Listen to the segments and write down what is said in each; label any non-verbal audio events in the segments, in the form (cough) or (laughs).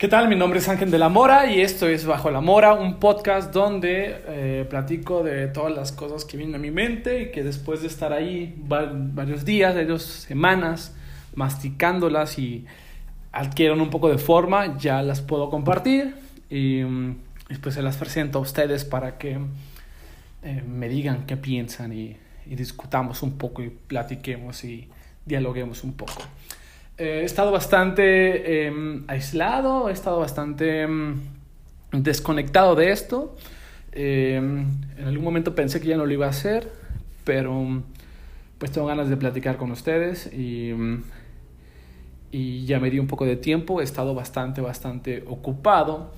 ¿Qué tal? Mi nombre es Ángel de la Mora y esto es Bajo la Mora, un podcast donde eh, platico de todas las cosas que vienen a mi mente y que después de estar ahí varios días, varias semanas, masticándolas y adquieren un poco de forma, ya las puedo compartir y mm, después se las presento a ustedes para que eh, me digan qué piensan y, y discutamos un poco y platiquemos y dialoguemos un poco. Eh, he estado bastante em, aislado, he estado bastante em, desconectado de esto. Em, en algún momento pensé que ya no lo iba a hacer, pero pues tengo ganas de platicar con ustedes y, y ya me di un poco de tiempo. He estado bastante, bastante ocupado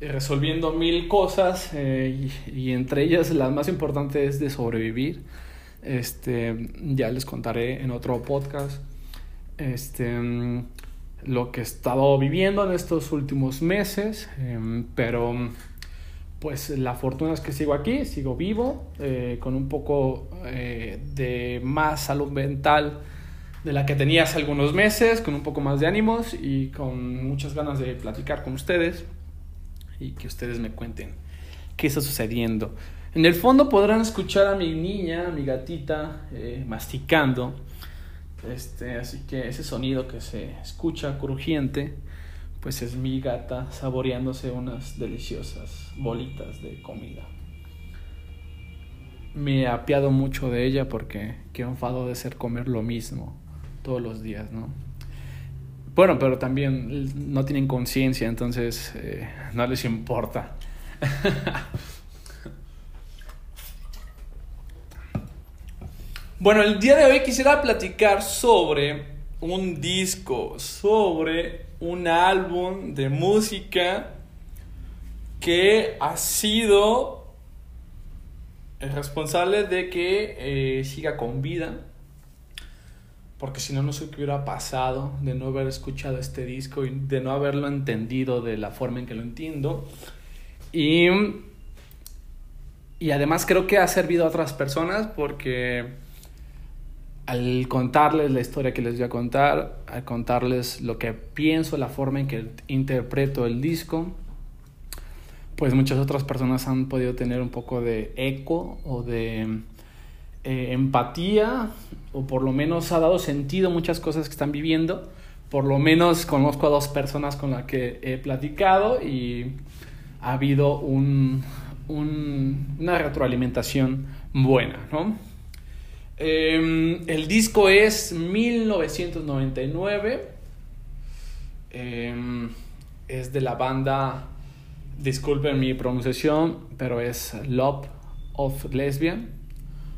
eh, resolviendo mil cosas eh, y, entre ellas las más importantes es de sobrevivir. Este, ya les contaré en otro podcast este, lo que he estado viviendo en estos últimos meses, em, pero pues la fortuna es que sigo aquí, sigo vivo, eh, con un poco eh, de más salud mental de la que tenía hace algunos meses, con un poco más de ánimos y con muchas ganas de platicar con ustedes y que ustedes me cuenten qué está sucediendo. En el fondo podrán escuchar a mi niña, a mi gatita, eh, masticando este, así que ese sonido que se escucha crujiente, pues es mi gata saboreándose unas deliciosas bolitas de comida. Me he apiado mucho de ella porque qué enfado de ser comer lo mismo todos los días, ¿no? Bueno, pero también no tienen conciencia, entonces eh, no les importa. (laughs) Bueno, el día de hoy quisiera platicar sobre un disco, sobre un álbum de música que ha sido el responsable de que eh, siga con vida. Porque si no, no sé qué hubiera pasado de no haber escuchado este disco y de no haberlo entendido de la forma en que lo entiendo. Y, y además creo que ha servido a otras personas porque al contarles la historia que les voy a contar, al contarles lo que pienso, la forma en que interpreto el disco, pues muchas otras personas han podido tener un poco de eco o de eh, empatía, o por lo menos ha dado sentido muchas cosas que están viviendo. Por lo menos conozco a dos personas con las que he platicado y ha habido un, un, una retroalimentación buena, ¿no? Em, el disco es 1999. Em, es de la banda, disculpen mi pronunciación, pero es Love of Lesbian,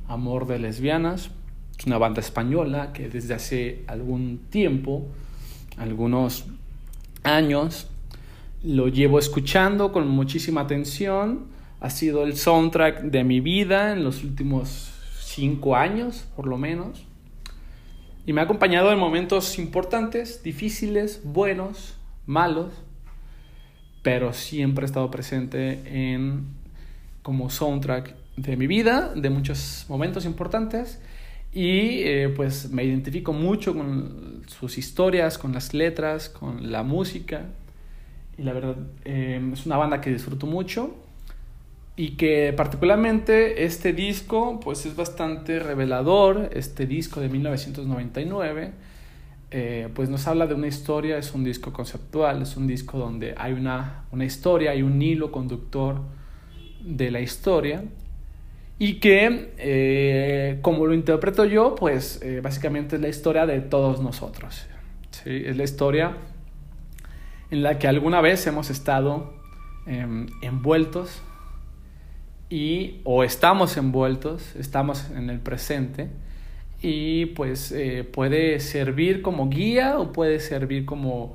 Amor de Lesbianas. Es una banda española que desde hace algún tiempo, algunos años, lo llevo escuchando con muchísima atención. Ha sido el soundtrack de mi vida en los últimos cinco años, por lo menos. Y me ha acompañado en momentos importantes, difíciles, buenos, malos, pero siempre he estado presente en como soundtrack de mi vida, de muchos momentos importantes. Y eh, pues me identifico mucho con sus historias, con las letras, con la música. Y la verdad eh, es una banda que disfruto mucho y que particularmente este disco pues es bastante revelador, este disco de 1999 eh, pues nos habla de una historia, es un disco conceptual, es un disco donde hay una, una historia, hay un hilo conductor de la historia y que eh, como lo interpreto yo pues eh, básicamente es la historia de todos nosotros, ¿sí? es la historia en la que alguna vez hemos estado em, envueltos y o estamos envueltos, estamos en el presente y pues eh, puede servir como guía o puede servir como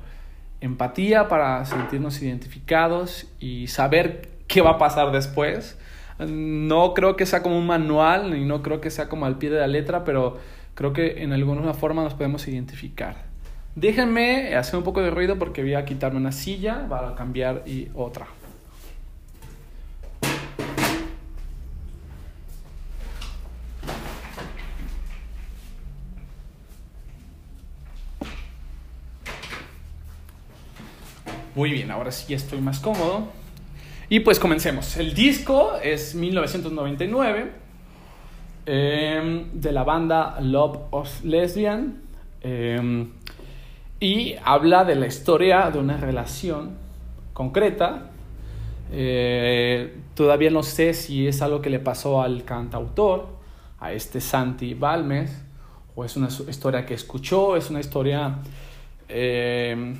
empatía para sentirnos identificados y saber qué va a pasar después. No creo que sea como un manual y no creo que sea como al pie de la letra, pero creo que en alguna forma nos podemos identificar. Déjenme hacer un poco de ruido porque voy a quitarme una silla para cambiar y otra. Muy bien, ahora sí estoy más cómodo. Y pues comencemos. El disco es 1999 em, de la banda Love of Lesbian em, y habla de la historia de una relación concreta. Eh, todavía no sé si es algo que le pasó al cantautor, a este Santi Balmes, o es una historia que escuchó, es una historia em,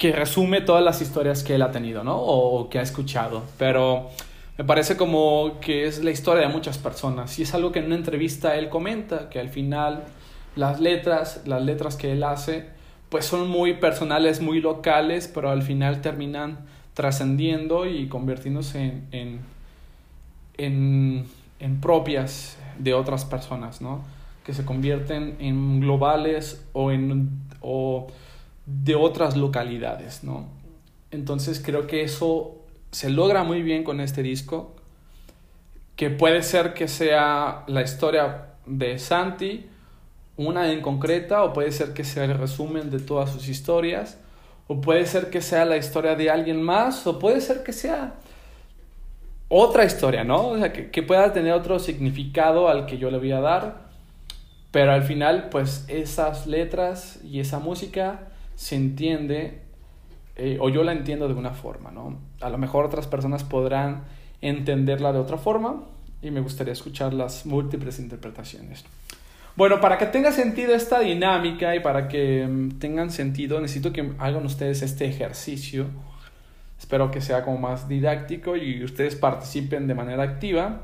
que resume todas las historias que él ha tenido, ¿no? O que ha escuchado. Pero me parece como que es la historia de muchas personas. Y es algo que en una entrevista él comenta, que al final las letras, las letras que él hace, pues son muy personales, muy locales, pero al final terminan trascendiendo y convirtiéndose en, en, en, propias de otras personas, ¿no? Que se convierten en globales o en... O, de otras localidades, ¿no? Entonces creo que eso se logra muy bien con este disco, que puede ser que sea la historia de Santi, una en concreta, o puede ser que sea el resumen de todas sus historias, o puede ser que sea la historia de alguien más, o puede ser que sea otra historia, ¿no? O sea, que, que pueda tener otro significado al que yo le voy a dar, pero al final, pues esas letras y esa música se entiende, eh, o yo la entiendo de una forma, ¿no? A lo mejor otras personas podrán entenderla de otra forma y me gustaría escuchar las múltiples interpretaciones. Bueno, para que tenga sentido esta dinámica y para que mm, tengan sentido, necesito que hagan ustedes este ejercicio. Espero que sea como más didáctico y ustedes participen de manera activa.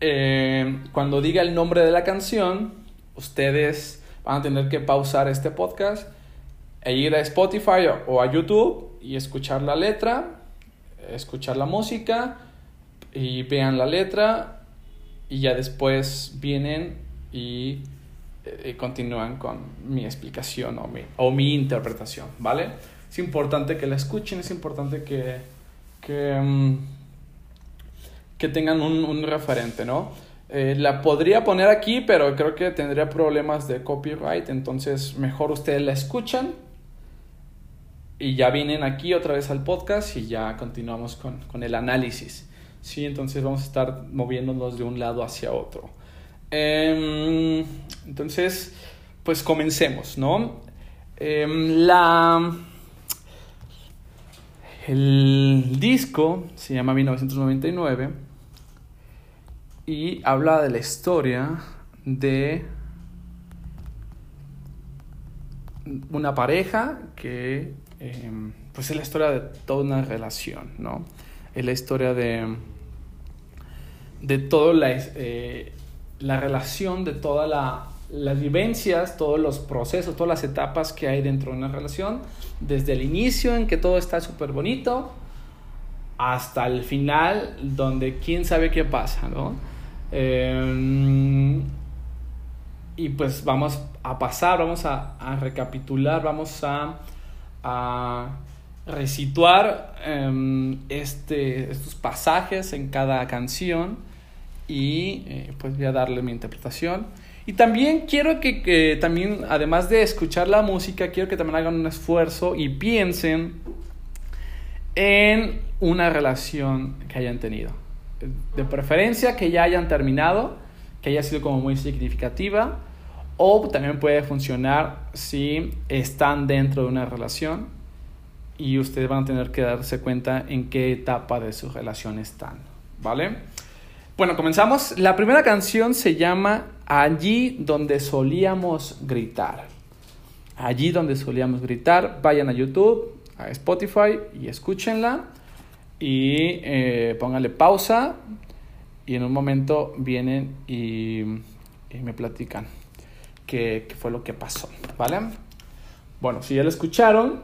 Eh, cuando diga el nombre de la canción, ustedes van a tener que pausar este podcast e ir a Spotify o a YouTube y escuchar la letra, escuchar la música y vean la letra y ya después vienen y, eh, continúan con mi explicación o mi, o mi, interpretación, ¿vale? Es importante que la escuchen, es importante que, que, mm, que tengan un, un, referente, ¿no? Eh, la podría poner aquí, pero creo que tendría problemas de copyright, entonces mejor ustedes la escuchan y ya vienen aquí otra vez al podcast y ya continuamos con, con, el análisis. Sí, entonces vamos a estar moviéndonos de un lado hacia otro. Eh, entonces, pues comencemos, ¿no? Eh, la, el disco se llama 1999 y habla de la historia de una pareja que Em, pues es la historia de toda una relación, ¿no? Es la historia de, de toda la, eh, la relación, de todas las vivencias, todos los procesos, todas las etapas que hay dentro de una relación, desde el inicio en que todo está súper bonito, hasta el final donde quién sabe qué pasa, ¿no? Em, y pues vamos a pasar, vamos a, a recapitular, vamos a a resituar em, este, estos pasajes en cada canción y eh, pues voy a darle mi interpretación. Y también quiero que, que, también, además de escuchar la música, quiero que también hagan un esfuerzo y piensen en una relación que hayan tenido. De preferencia que ya hayan terminado, que haya sido como muy significativa o también puede funcionar si están dentro de una relación y ustedes van a tener que darse cuenta en qué etapa de su relación están, ¿vale? Bueno, comenzamos. La primera canción se llama Allí donde solíamos gritar. Allí donde solíamos gritar. Vayan a YouTube, a Spotify y escúchenla. Y eh, pónganle pausa. Y en un momento vienen y me platican qué, fue lo que pasó, ¿vale? Bueno, si ya la escucharon,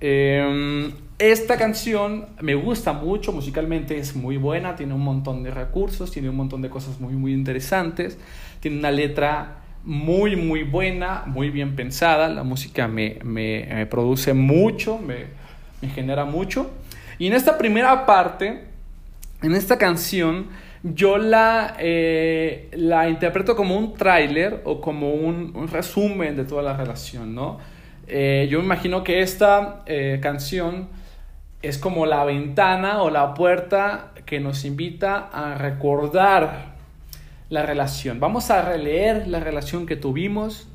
em, esta canción me gusta mucho musicalmente, es muy buena, tiene un montón de recursos, tiene un montón de cosas muy, muy interesantes, tiene una letra muy, muy buena, muy bien pensada, la música me, me, me produce mucho, me, me genera mucho. Y en esta primera parte, en esta canción, yo la, eh, la interpreto como un tráiler o como un, resumen de toda la relación, ¿no? Eh, yo me imagino que esta canción es como la ventana o la puerta que nos invita a recordar la relación. Vamos a releer la relación que tuvimos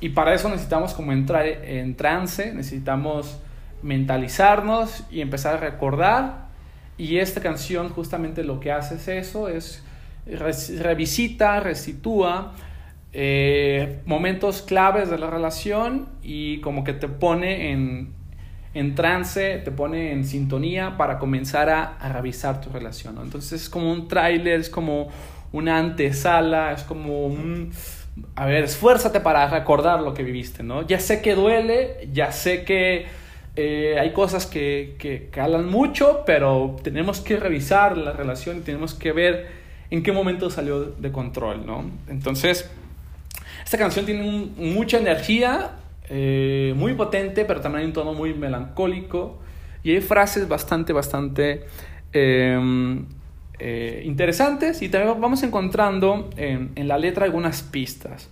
y para eso necesitamos como entrar en trance, necesitamos mentalizarnos y empezar a recordar. Y esta canción justamente lo que hace es eso, es revisita, restitúa eh, momentos claves de la relación y como que te pone en, en trance, te pone en sintonía para comenzar a, revisar tu relación. Entonces es como un tráiler, es como una antesala, es como un... A ver, esfuérzate para recordar lo que viviste, ¿no? Ya sé que duele, ya sé que eh, hay cosas que, que calan mucho, pero tenemos que revisar la relación y tenemos que ver en qué momento salió de control, ¿no? Entonces, esta canción tiene mucha energía, eh, muy potente, pero también hay un tono muy melancólico y hay frases bastante, bastante em, eh, interesantes y también vamos encontrando en, la letra algunas pistas.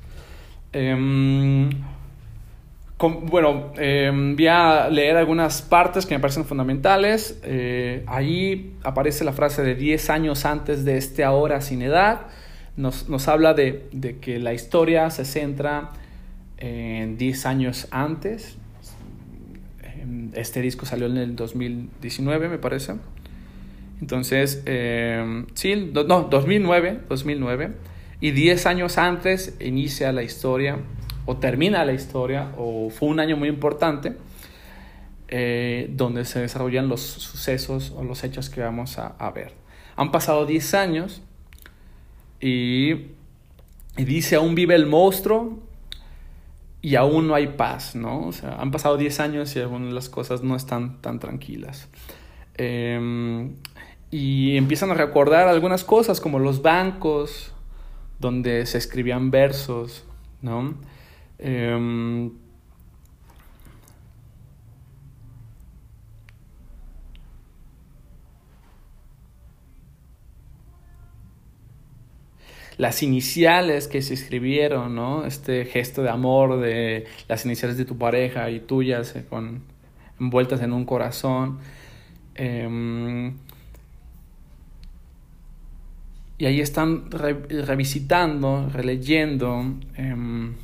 Em, bueno, em, voy a leer algunas partes que me parecen fundamentales. Eh, ahí aparece la frase de 10 años antes de este ahora sin edad. Nos, nos habla de, de, que la historia se centra 10 años antes. Este disco salió en el 2019, me parece. Entonces, eh, sí, no, 2009, 2009. Y 10 años antes inicia la historia, o termina la historia, o fue un año muy importante, eh, donde se desarrollan los sucesos o los hechos que vamos a, ver. Han pasado 10 años y, y dice, aún vive el monstruo, y aún no hay paz, ¿no? O sea, han pasado 10 años y aún las cosas no están tan tranquilas. Em, y empiezan a recordar algunas cosas como los bancos donde se escribían versos, ¿no? Em, las iniciales que se escribieron, ¿no? Este gesto de amor de las iniciales de tu pareja y tuyas eh, con, envueltas en un corazón. Em, y ahí están revisitando, releyendo em,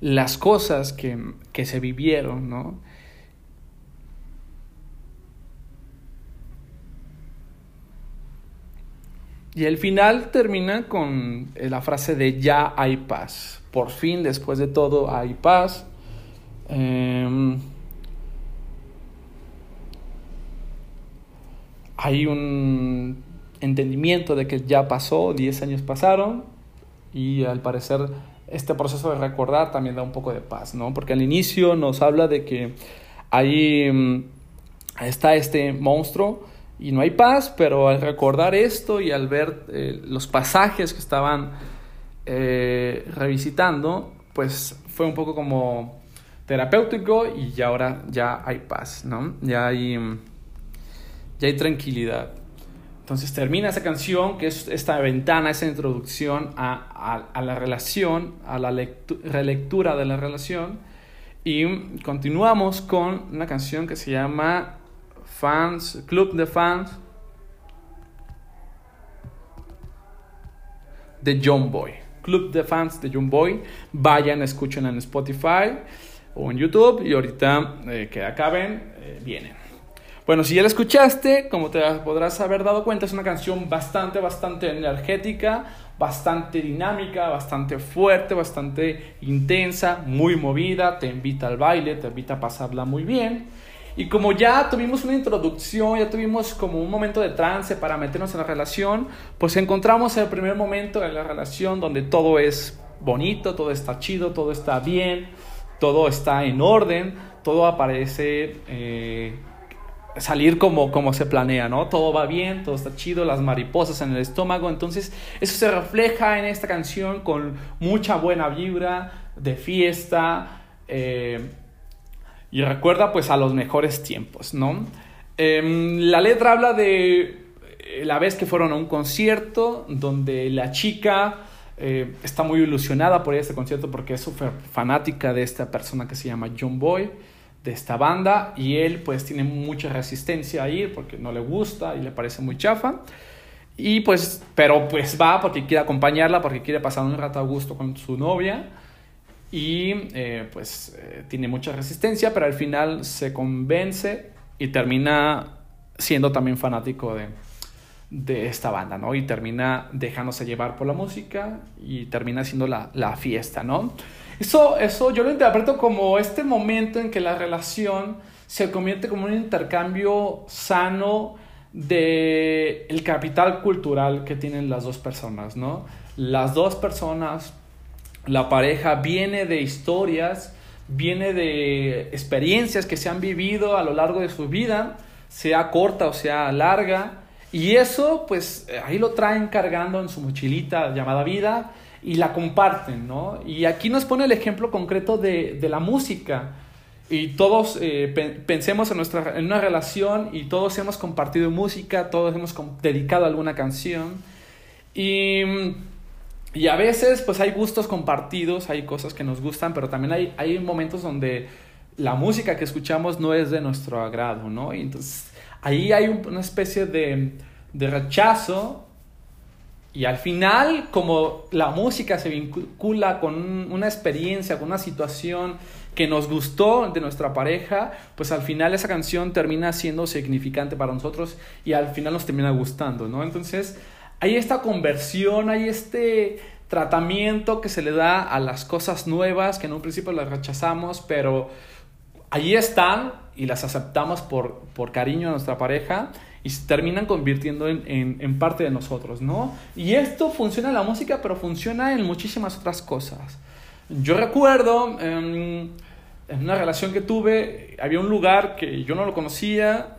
las cosas que, que se vivieron, ¿no? Y el final termina con eh, la frase de ya hay paz. Por fin, después de todo, hay paz. Em, hay un entendimiento de que ya pasó, 10 años pasaron y al parecer este proceso de recordar también da un poco de paz, ¿no? Porque al inicio nos habla de que ahí mm, está este monstruo y no hay paz, pero al recordar esto y al ver eh, los pasajes que estaban eh, revisitando, pues fue un poco como terapéutico y ahora ya hay paz, ¿no? Ya hay, ya hay tranquilidad. Entonces termina esa canción, que es esta ventana, esa introducción a, a, la relación, a la relectura de la relación. Y continuamos con una canción que se llama fans, club de fans de John Boy. Club de fans de John Boy. Vayan, escuchen en Spotify o en YouTube y ahorita eh, que acaben, eh, vienen. Bueno, si ya la escuchaste, como te podrás haber dado cuenta, es una canción bastante, bastante energética, bastante dinámica, bastante fuerte, bastante intensa, muy movida, te invita al baile, te invita a pasarla muy bien. Y como ya tuvimos una introducción, ya tuvimos como un momento de trance para meternos en la relación, pues encontramos el primer momento de la relación donde todo es bonito, todo está chido, todo está bien, todo está en orden, todo aparece eh, salir como, como se planea, ¿no? Todo va bien, todo está chido, las mariposas en el estómago, entonces eso se refleja en esta canción con mucha buena vibra de fiesta. Eh, y recuerda pues a los mejores tiempos, ¿no? Em, la letra habla de eh, la vez que fueron a un concierto donde la chica eh, está muy ilusionada por este concierto porque es súper fanática de esta persona que se llama John Boy, de esta banda, y él pues tiene mucha resistencia a ir porque no le gusta y le parece muy chafa. Y pues, pero pues va porque quiere acompañarla, porque quiere pasar un rato a gusto con su novia. Y eh, pues eh, tiene mucha resistencia, pero al final se convence y termina siendo también fanático de, de esta banda, ¿no? Y termina dejándose llevar por la música y termina siendo la, la fiesta, ¿no? Eso, eso yo lo interpreto como este momento en que la relación se convierte como un intercambio sano de el capital cultural que tienen las dos personas, ¿no? Las dos personas, la pareja viene de historias, viene de experiencias que se han vivido a lo largo de su vida, sea corta o sea larga, y eso pues ahí lo traen cargando en su mochilita llamada vida y la comparten, ¿no? Y aquí nos pone el ejemplo concreto de, de la música y todos eh, pensemos en, nuestra, en una relación y todos hemos compartido música, todos hemos dedicado alguna canción y, y, a veces pues hay gustos compartidos, hay cosas que nos gustan, pero también hay, hay momentos donde la música que escuchamos no es de nuestro agrado, ¿no? Y entonces ahí hay una especie de, de rechazo y al final, como la música se vincula con una experiencia, con una situación que nos gustó de nuestra pareja, pues al final esa canción termina siendo significante para nosotros y al final nos termina gustando, ¿no? Entonces, hay esta conversión, hay este tratamiento que se le da a las cosas nuevas, que en un principio las rechazamos, pero ahí están y las aceptamos por, por cariño a nuestra pareja y se terminan convirtiendo en, en, parte de nosotros, ¿no? Y esto funciona en la música, pero funciona en muchísimas otras cosas. Yo recuerdo em, en una relación que tuve, había un lugar que yo no lo conocía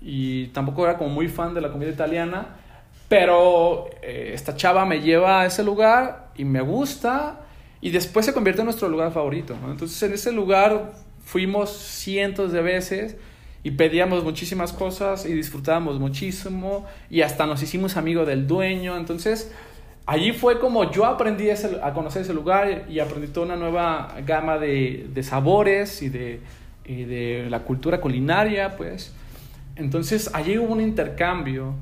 y tampoco era como muy fan de la comida italiana, pero eh, esta chava me lleva a ese lugar y me gusta y después se convierte en nuestro lugar favorito. ¿no? Entonces en ese lugar fuimos cientos de veces y pedíamos muchísimas cosas y disfrutábamos muchísimo y hasta nos hicimos amigos del dueño. Entonces, allí fue como yo aprendí a conocer ese lugar y aprendí toda una nueva gama de, de sabores y de, y de, la cultura culinaria, pues. Entonces, allí hubo un intercambio.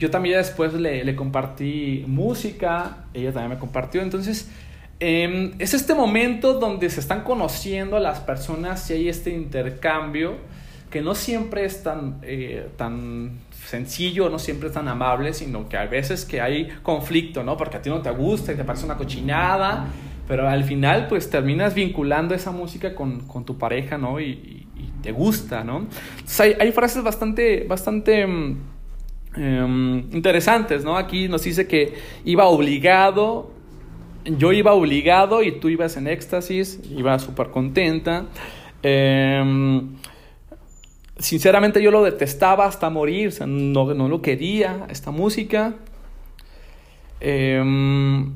Yo también después le, le compartí música, ella también me compartió. Entonces, eh, es este momento donde se están conociendo las personas y hay este intercambio que no siempre es tan, eh, tan sencillo, no siempre es tan amable, sino que hay veces que hay conflicto, ¿no? Porque a ti no te gusta y te parece una cochinada, pero al final pues terminas vinculando esa música con, con tu pareja, ¿no? Y, te gusta, ¿no? Entonces hay, frases bastante, bastante mm, em, interesantes, ¿no? Aquí nos dice que iba obligado, yo iba obligado y tú ibas en éxtasis, iba súper contenta. Eh, sinceramente yo lo detestaba hasta morir, no, no lo quería, esta música. Em,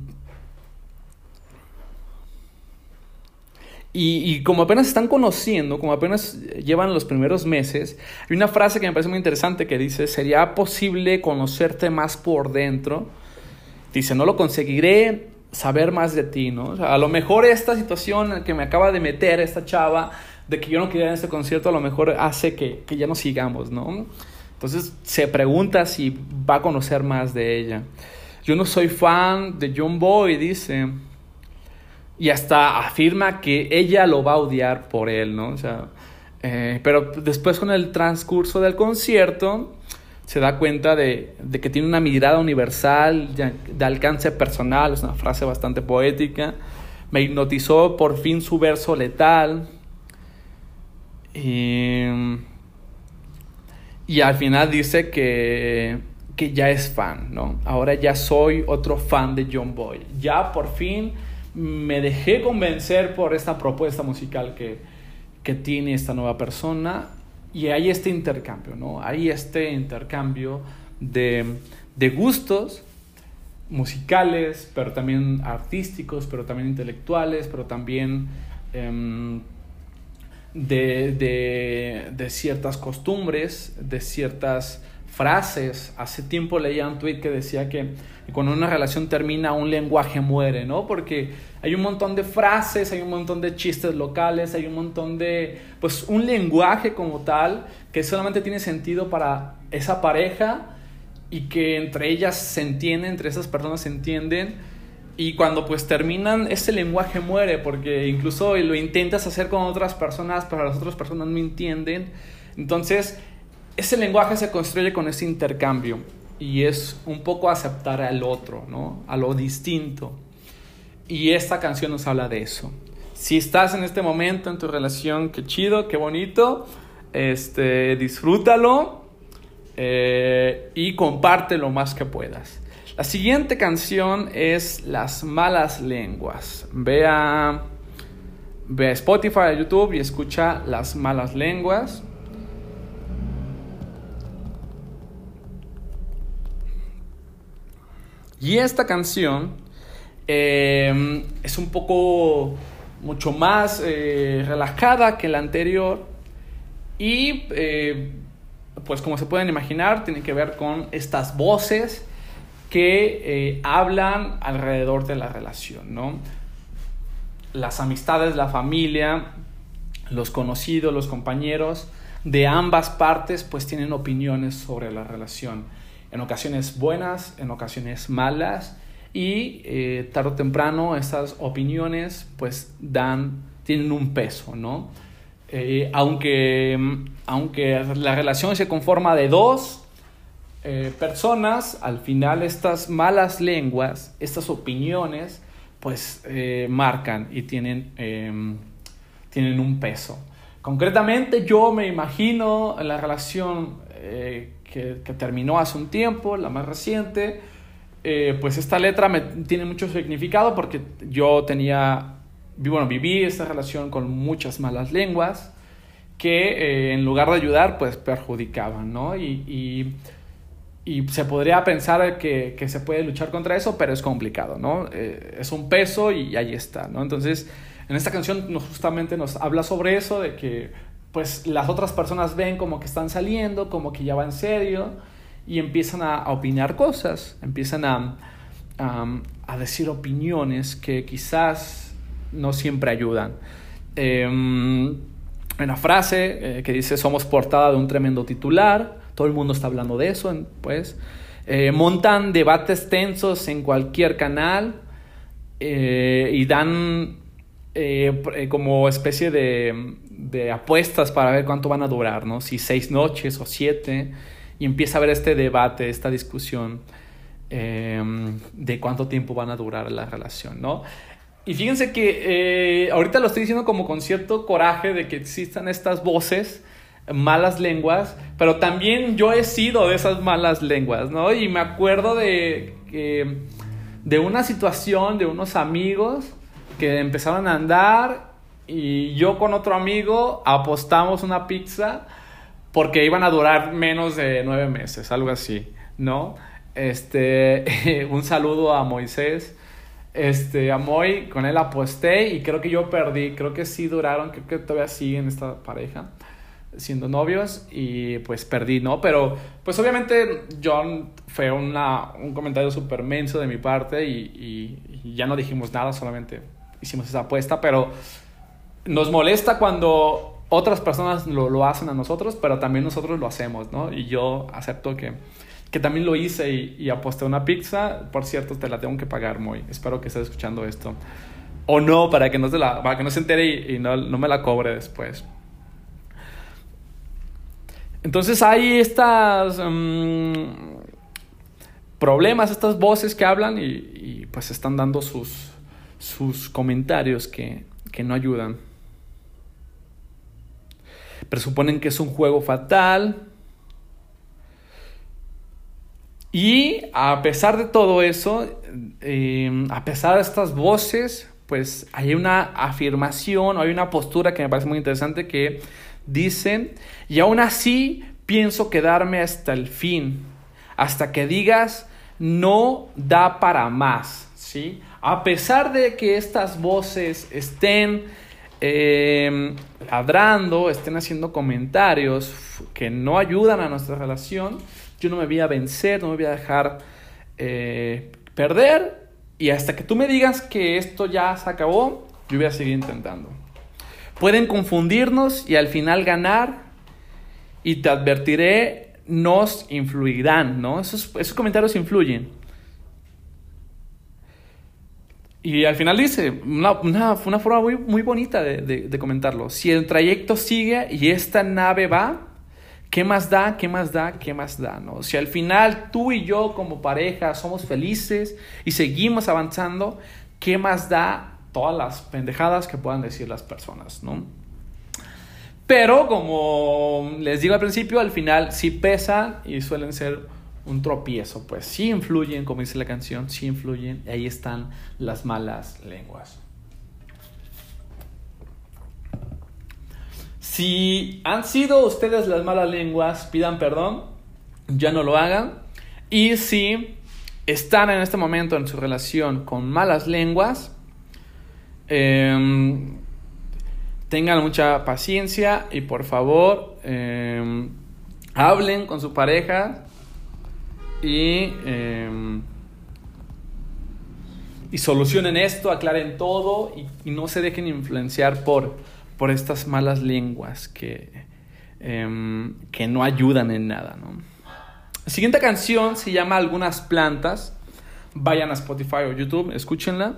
y, como apenas están conociendo, como apenas llevan los primeros meses, hay una frase que me parece muy interesante que dice, ¿sería posible conocerte más por dentro? Dice, no lo conseguiré saber más de ti, ¿no? a lo mejor esta situación que me acaba de meter esta chava, de que yo no quería en este concierto, a lo mejor hace que, que ya no sigamos, ¿no? Entonces se pregunta si va a conocer más de ella. Yo no soy fan de John Boy, dice. Y hasta afirma que ella lo va a odiar por él, ¿no? O sea, eh, pero después con el transcurso del concierto se da cuenta de, de, que tiene una mirada universal, de alcance personal, es una frase bastante poética. Me hipnotizó por fin su verso letal, y, y al final dice que, que ya es fan, ¿no? Ahora ya soy otro fan de John Boy. Ya por fin me dejé convencer por esta propuesta musical que, que tiene esta nueva persona y hay este intercambio, ¿no? Hay este intercambio de, de gustos musicales, pero también artísticos, pero también intelectuales, pero también eh, de, de, de ciertas costumbres, de ciertas frases. Hace tiempo leía un tweet que decía que cuando una relación termina, un lenguaje muere, ¿no? Porque hay un montón de frases, hay un montón de chistes locales, hay un montón de, pues, un lenguaje como tal que solamente tiene sentido para esa pareja y que entre ellas se entienden, entre esas personas se entienden. Y cuando pues terminan, ese lenguaje muere porque incluso lo intentas hacer con otras personas, pero las otras personas no entienden. Entonces, ese lenguaje se construye con ese intercambio y es un poco aceptar al otro, ¿no? A lo distinto. Y esta canción nos habla de eso. Si estás en este momento en tu relación, qué chido, qué bonito, este, disfrútalo eh, y comparte lo más que puedas. La siguiente canción es Las malas lenguas. Ve a, ve a Spotify, a YouTube y escucha Las malas lenguas. Y esta canción em, es un poco mucho más eh, relajada que la anterior y eh, pues como se pueden imaginar tiene que ver con estas voces que eh, hablan alrededor de la relación, ¿no? Las amistades, la familia, los conocidos, los compañeros de ambas partes pues tienen opiniones sobre la relación en ocasiones buenas, en ocasiones malas, y eh, tarde o temprano esas opiniones pues dan, tienen un peso, ¿no? Eh, aunque, aunque la relación se conforma de dos eh, personas, al final estas malas lenguas, estas opiniones, pues marcan y tienen, em, tienen un peso. Concretamente yo me imagino la relación que, terminó hace un tiempo, la más reciente, eh, pues esta letra me, tiene mucho significado porque yo tenía, bueno, viví esta relación con muchas malas lenguas que eh, en lugar de ayudar, pues perjudicaban, ¿no? Y, se podría pensar que, que, se puede luchar contra eso, pero es complicado, ¿no? Eh, es un peso y ahí está, ¿no? Entonces, en esta canción nos, justamente nos habla sobre eso, de que pues las otras personas ven como que están saliendo, como que ya va en serio y empiezan a, opinar cosas, empiezan a, a, decir opiniones que quizás no siempre ayudan. Eh, una frase eh, que dice somos portada de un tremendo titular, todo el mundo está hablando de eso, pues eh, montan debates tensos en cualquier canal eh, y dan como especie de de apuestas para ver cuánto van a durar, ¿no? Si seis noches o siete, y empieza a haber este debate, esta discusión em, de cuánto tiempo van a durar la relación, ¿no? Y fíjense que eh, ahorita lo estoy diciendo como con cierto coraje de que existan estas voces, malas lenguas, pero también yo he sido de esas malas lenguas, ¿no? Y me acuerdo de, de una situación de unos amigos que empezaron a andar y yo con otro amigo apostamos una pizza porque iban a durar menos de nueve meses, algo así, ¿no? Este, (laughs) un saludo a Moisés. Este, a Moy, con él aposté y creo que yo perdí. Creo que sí duraron, creo que todavía siguen esta pareja siendo novios y pues perdí, ¿no? Pero pues obviamente John fue una, un comentario súper menso de mi parte y, y, ya no dijimos nada, solamente hicimos esa apuesta, pero nos molesta cuando otras personas lo, lo, hacen a nosotros, pero también nosotros lo hacemos, ¿no? Y yo acepto que, que también lo hice y, y, aposté una pizza. Por cierto, te la tengo que pagar muy. Espero que estés escuchando esto. O no, para que no se, la, para que no se entere y, no, no, me la cobre después. Entonces hay estas um, problemas, estas voces que hablan y, pues están dando sus, sus comentarios que, que no ayudan presuponen que es un juego fatal. Y a pesar de todo eso, em, a pesar de estas voces, pues hay una afirmación, hay una postura que me parece muy interesante que dicen, y aún así pienso quedarme hasta el fin, hasta que digas, no da para más, ¿sí? A pesar de que estas voces estén eh, ladrando, estén haciendo comentarios que no ayudan a nuestra relación, yo no me voy a vencer, no me voy a dejar eh, perder y hasta que tú me digas que esto ya se acabó, yo voy a seguir intentando. Pueden confundirnos y al final ganar y te advertiré, nos influirán, ¿no? Esos, comentarios influyen. Y al final dice, una, una, una forma muy, muy bonita de, de, de, comentarlo. Si el trayecto sigue y esta nave va, ¿qué más da? ¿Qué más da? ¿Qué más da? ¿no? Si al final tú y yo como pareja somos felices y seguimos avanzando, ¿qué más da todas las pendejadas que puedan decir las personas? ¿no? Pero como les digo al principio, al final sí pesan y suelen ser un tropiezo, pues sí influyen, como dice la canción, sí influyen, y ahí están las malas lenguas. Si han sido ustedes las malas lenguas, pidan perdón, ya no lo hagan. Y si están en este momento en su relación con malas lenguas, eh, tengan mucha paciencia y por favor eh, hablen con su pareja y, eh, y solucionen esto, aclaren todo y, no se dejen influenciar por, por estas malas lenguas que, que no ayudan en nada. ¿no? La siguiente canción se llama Algunas plantas. Vayan a Spotify o YouTube, escúchenla.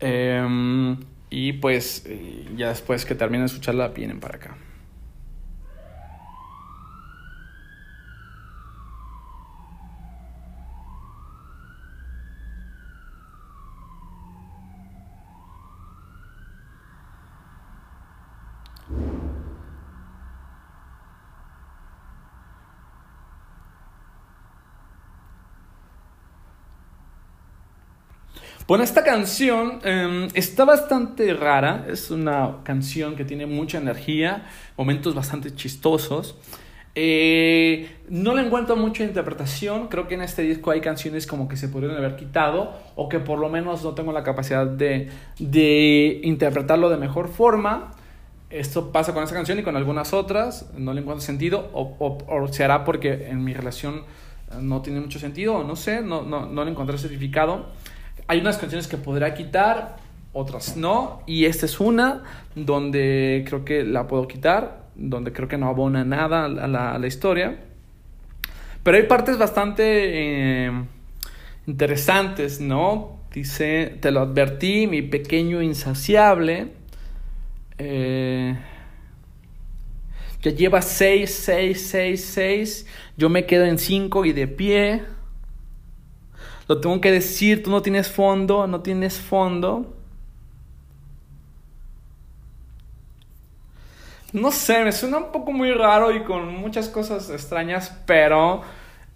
Y pues ya después que terminen de escucharla, vienen para acá. Bueno, esta canción eh, está bastante rara, es una canción que tiene mucha energía, momentos bastante chistosos. Eh, no le encuentro mucha interpretación, creo que en este disco hay canciones como que se podrían haber quitado o que por lo menos no tengo la capacidad de, de interpretarlo de mejor forma. Esto pasa con esta canción y con algunas otras, no le encuentro sentido o, o, o se hará porque en mi relación no tiene mucho sentido o no sé, no, no, no le encontré certificado. Hay unas canciones que podrá quitar, otras no. Y esta es una donde creo que la puedo quitar, donde creo que no abona nada a la, historia. Pero hay partes bastante eh, interesantes, ¿no? Dice, te lo advertí, mi pequeño insaciable. Eh, ya lleva 6, 6, 6, 6. Yo me quedo en 5 y de pie. Lo tengo que decir, tú no tienes fondo, no tienes fondo. No sé, me suena un poco muy raro y con muchas cosas extrañas, pero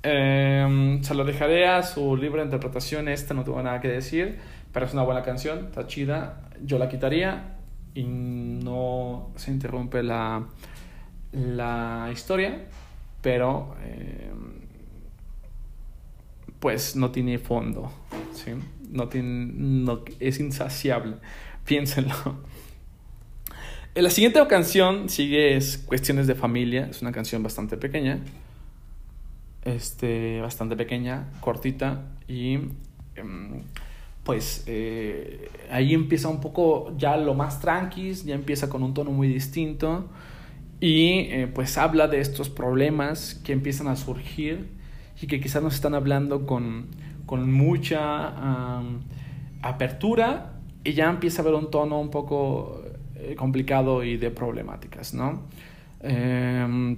eh, se lo dejaré a su libre interpretación. Esta no tengo nada que decir, pero es una buena canción, está chida. Yo la quitaría y no se interrumpe la, la historia, pero... Eh, pues no tiene fondo, ¿sí? No tiene, es insaciable, (laughs) piénsenlo. La siguiente canción sigue es Cuestiones de Familia, es una canción bastante pequeña, este, bastante pequeña, cortita y pues eh, ahí empieza un poco ya lo más tranqui, ya empieza con un tono muy distinto y eh, pues habla de estos problemas que empiezan a surgir y que quizás nos están hablando con, con mucha um, apertura y ya empieza a haber un tono un poco eh, complicado y de problemáticas, ¿no? Eh,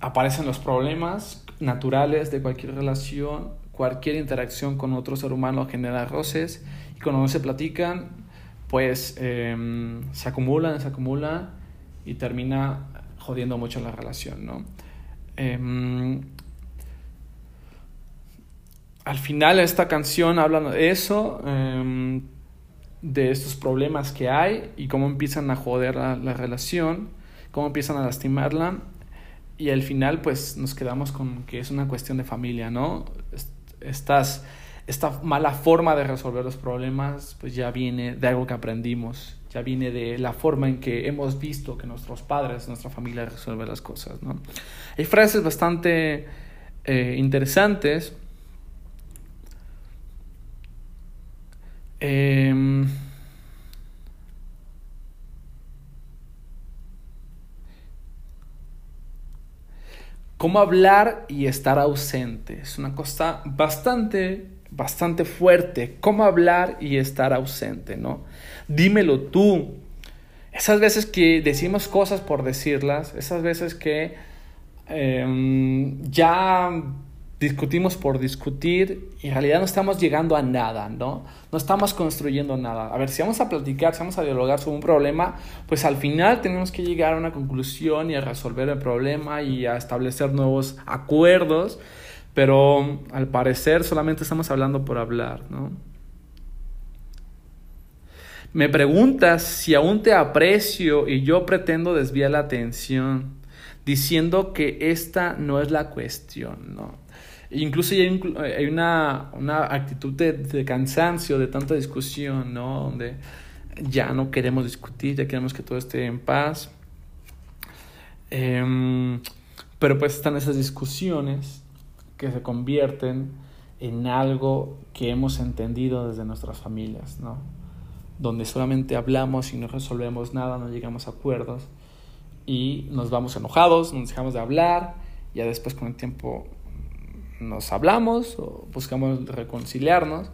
aparecen los problemas naturales de cualquier relación, cualquier interacción con otro ser humano genera roces y cuando no se platican, pues eh, se acumulan, se acumulan y termina jodiendo mucho la relación, ¿no? Eh, al final esta canción habla de eso, um, de estos problemas que hay y cómo empiezan a joder la, la, relación, cómo empiezan a lastimarla. Y al final pues nos quedamos con que es una cuestión de familia, ¿no? Esta mala forma de resolver los problemas pues ya viene de algo que aprendimos, ya viene de la forma en que hemos visto que nuestros padres, nuestra familia resuelven las cosas. ¿no? Hay frases bastante eh, interesantes. Eh, cómo hablar y estar ausente. Es una cosa bastante, bastante fuerte. Cómo hablar y estar ausente, ¿no? Dímelo tú. Esas veces que decimos cosas por decirlas, esas veces que em, ya discutimos por discutir y en realidad no estamos llegando a nada, ¿no? No estamos construyendo nada. A ver, si vamos a platicar, si vamos a dialogar sobre un problema, pues al final tenemos que llegar a una conclusión y a resolver el problema y a establecer nuevos acuerdos, pero al parecer solamente estamos hablando por hablar, ¿no? Me preguntas si aún te aprecio y yo pretendo desviar la atención diciendo que esta no es la cuestión, ¿no? Incluso hay, una, una, actitud de, cansancio, de tanta discusión, ¿no? Donde ya no queremos discutir, ya queremos que todo esté en paz. Em, pero pues están esas discusiones que se convierten en algo que hemos entendido desde nuestras familias, ¿no? Donde solamente hablamos y no resolvemos nada, no llegamos a acuerdos y nos vamos enojados, nos dejamos de hablar, ya después con el tiempo nos hablamos o buscamos reconciliarnos,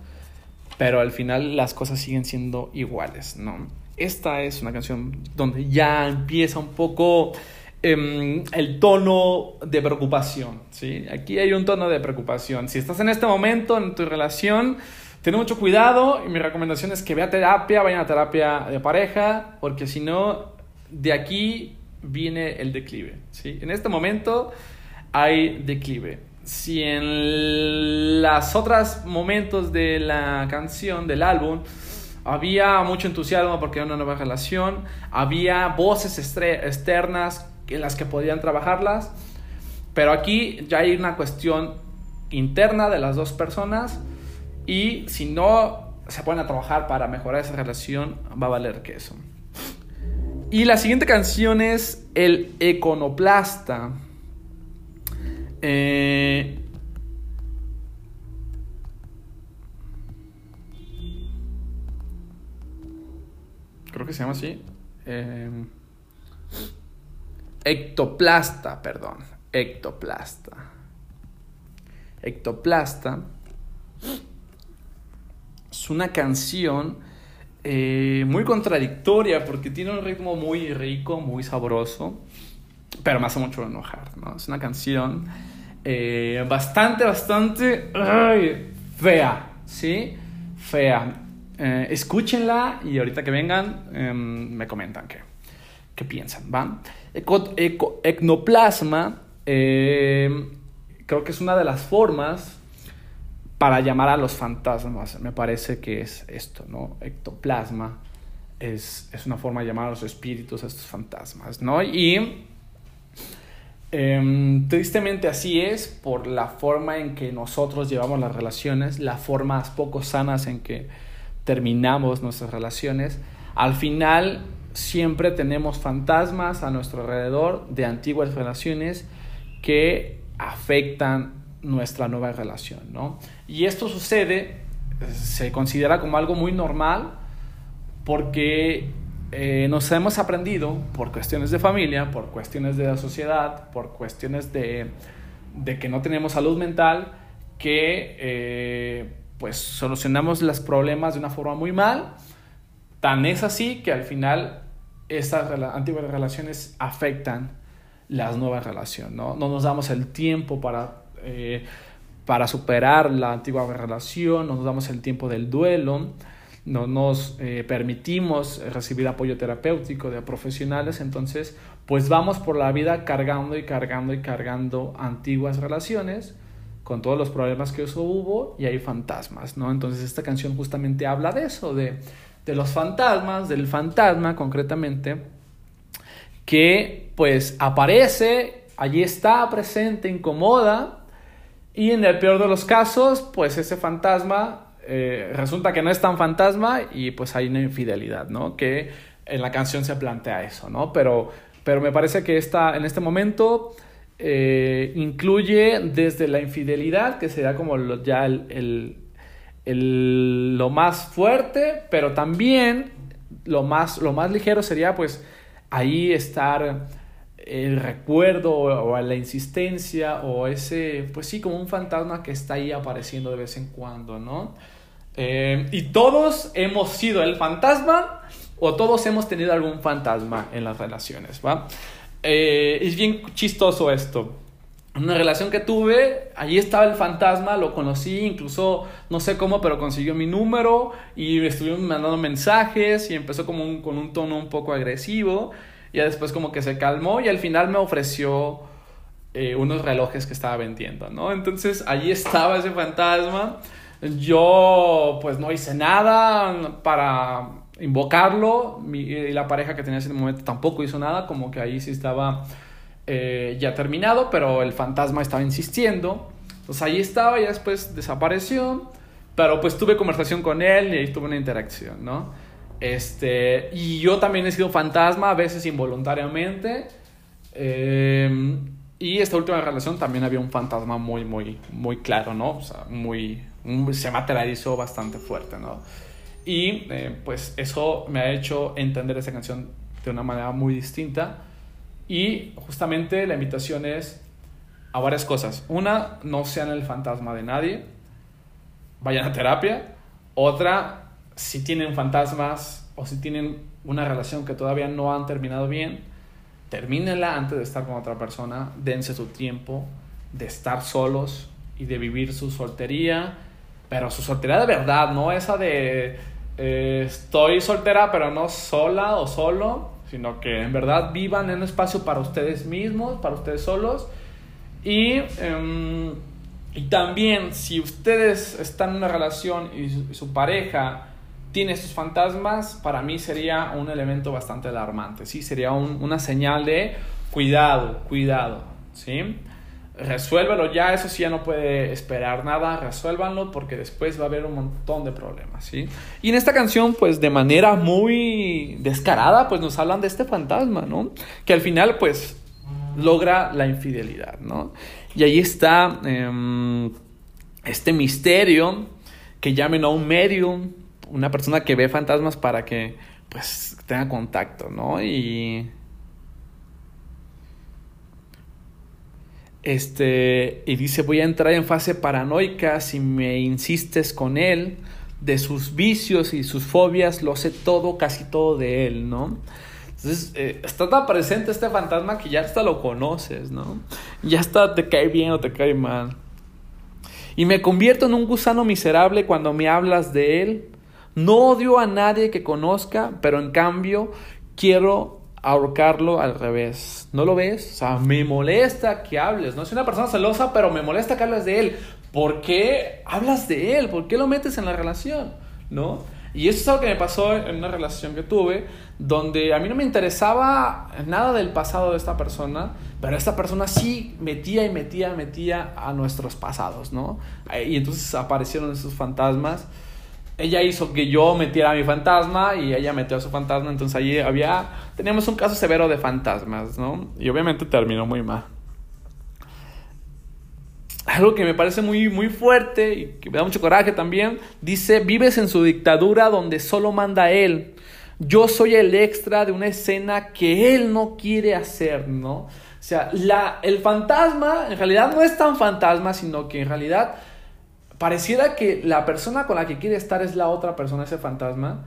pero al final las cosas siguen siendo iguales, ¿no? Esta es una canción donde ya empieza un poco em, el tono de preocupación, ¿sí? Aquí hay un tono de preocupación. Si estás en este momento en tu relación, ten mucho cuidado y mi recomendación es que vea terapia, vaya a terapia de pareja, porque si no, de aquí viene el declive, ¿sí? En este momento hay declive si en las otras momentos de la canción, del álbum, había mucho entusiasmo porque era una nueva relación, había voces externas en las que podían trabajarlas, pero aquí ya hay una cuestión interna de las dos personas y si no se ponen a trabajar para mejorar esa relación, va a valer queso. Y la siguiente canción es El Econoplasta. Eh, creo que se llama así. Eh, ectoplasta, perdón. Ectoplasta. Ectoplasta es una canción eh, muy contradictoria porque tiene un ritmo muy rico, muy sabroso, pero me hace mucho enojar, ¿no? Es una canción eh, bastante, bastante fea, ¿sí? Fea. Eh, escúchenla y ahorita que vengan em, me comentan qué, qué piensan, ¿va? Eco, ecnoplasma em, creo que es una de las formas para llamar a los fantasmas. Me parece que es esto, ¿no? Ectoplasma es, es una forma de llamar a los espíritus, a estos fantasmas, ¿no? Y Em, tristemente así es por la forma en que nosotros llevamos las relaciones, las formas poco sanas en que terminamos nuestras relaciones. Al final siempre tenemos fantasmas a nuestro alrededor de antiguas relaciones que afectan nuestra nueva relación, ¿no? Y esto sucede, se considera como algo muy normal porque eh, nos hemos aprendido por cuestiones de familia, por cuestiones de la sociedad, por cuestiones de, de que no tenemos salud mental, que eh, pues solucionamos los problemas de una forma muy mal. Tan es así que al final estas antiguas relaciones afectan las nuevas relaciones, ¿no? No nos damos el tiempo para, eh, para superar la antigua relación, no nos damos el tiempo del duelo no nos eh, permitimos recibir apoyo terapéutico de profesionales, entonces pues vamos por la vida cargando y cargando y cargando antiguas relaciones con todos los problemas que eso hubo y hay fantasmas, ¿no? Entonces esta canción justamente habla de eso, de, de los fantasmas, del fantasma concretamente, que pues aparece, allí está presente, incomoda, Y en el peor de los casos, pues ese fantasma eh, resulta que no es tan fantasma y pues hay una infidelidad, ¿no? Que en la canción se plantea eso, ¿no? Pero, pero me parece que esta, en este momento eh, incluye desde la infidelidad, que sería como ya el, el, lo más fuerte, pero también lo más, lo más ligero sería pues ahí estar el recuerdo o, la insistencia o ese, pues sí, como un fantasma que está ahí apareciendo de vez en cuando, ¿no? Eh, y todos hemos sido el fantasma o todos hemos tenido algún fantasma en las relaciones, ¿va? Eh, es bien chistoso esto. Una relación que tuve, allí estaba el fantasma, lo conocí, incluso no sé cómo, pero consiguió mi número y me estuvimos mandando mensajes y empezó como con un tono un poco agresivo. Y después como que se calmó y al final me ofreció eh, unos relojes que estaba vendiendo, ¿no? Entonces allí estaba ese fantasma. Yo pues no hice nada para invocarlo y la pareja que tenía en ese momento tampoco hizo nada, como que ahí sí estaba eh, ya terminado, pero el fantasma estaba insistiendo. Entonces ahí estaba y después desapareció, pero pues tuve conversación con él y ahí tuve una interacción, ¿no? Este, y yo también he sido fantasma, a veces involuntariamente. Eh, y esta última relación también había un fantasma muy, muy, muy claro, ¿no? O sea, muy, se materializó bastante fuerte, ¿no? Y eh, pues eso me ha hecho entender esa canción de una manera muy distinta. Y justamente la invitación es a varias cosas. Una, no sean el fantasma de nadie. Vayan a terapia. Otra, si tienen fantasmas o si tienen una relación que todavía no han terminado bien, termínenla antes de estar con otra persona, dense su tiempo de estar solos y de vivir su soltería, pero su soltería de verdad, no esa de eh, estoy soltera pero no sola o solo, sino que en verdad vivan en un espacio para ustedes mismos, para ustedes solos. Y... Em, y también, si ustedes están en una relación y su pareja tiene estos fantasmas, para mí sería un elemento bastante alarmante, ¿sí? Sería una señal de cuidado, cuidado, ¿sí? Resuélvelo ya, eso sí ya no puede esperar nada, resuélvanlo porque después va a haber un montón de problemas, ¿sí? Y en esta canción, pues de manera muy descarada, pues nos hablan de este fantasma, ¿no? Que al final, pues, logra la infidelidad, ¿no? Y ahí está em, este misterio que llamen a un medium, una persona que ve fantasmas para que pues tenga contacto, ¿no? Y este y dice, "Voy a entrar en fase paranoica si me insistes con él, de sus vicios y sus fobias, lo sé todo, casi todo de él, ¿no?" Entonces, eh, está tan presente este fantasma que ya hasta lo conoces, ¿no? Ya hasta te cae bien o te cae mal. Y me convierto en un gusano miserable cuando me hablas de él. No odio a nadie que conozca, pero en cambio quiero ahorcarlo al revés. ¿No lo ves? O sea, me molesta que hables. No soy una persona celosa, pero me molesta que hables de él. ¿Por qué hablas de él? ¿Por qué lo metes en la relación? ¿No? Y eso es algo que me pasó en una relación que tuve, donde a mí no me interesaba nada del pasado de esta persona, pero esta persona sí metía y metía, metía a nuestros pasados, ¿no? Y entonces aparecieron esos fantasmas ella hizo que yo metiera a mi fantasma y ella metió a su fantasma, entonces allí había, teníamos un caso severo de fantasmas, ¿no? Y obviamente terminó muy mal. Algo que me parece muy, muy fuerte y que me da mucho coraje también, dice, vives en su dictadura donde solo manda él. Yo soy el extra de una escena que él no quiere hacer, ¿no? O sea, la, el fantasma en realidad no es tan fantasma, sino que en realidad pareciera que la persona con la que quiere estar es la otra persona, ese fantasma.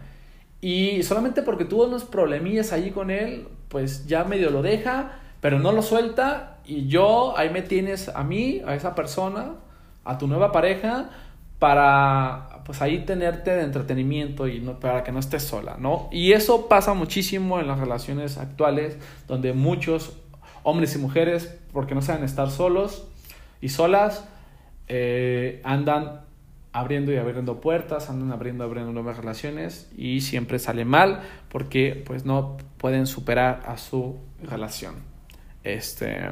Y solamente porque tuvo unos problemillas allí con él, pues ya medio lo deja, pero no lo suelta. Y yo, ahí me tienes a mí, a esa persona, a tu nueva pareja, para pues ahí tenerte de entretenimiento y no, para que no estés sola, ¿no? Y eso pasa muchísimo en las relaciones actuales, donde muchos hombres y mujeres, porque no saben estar solos y solas, eh, andan abriendo y abriendo puertas, andan abriendo y abriendo nuevas relaciones y siempre sale mal porque pues no pueden superar a su relación este,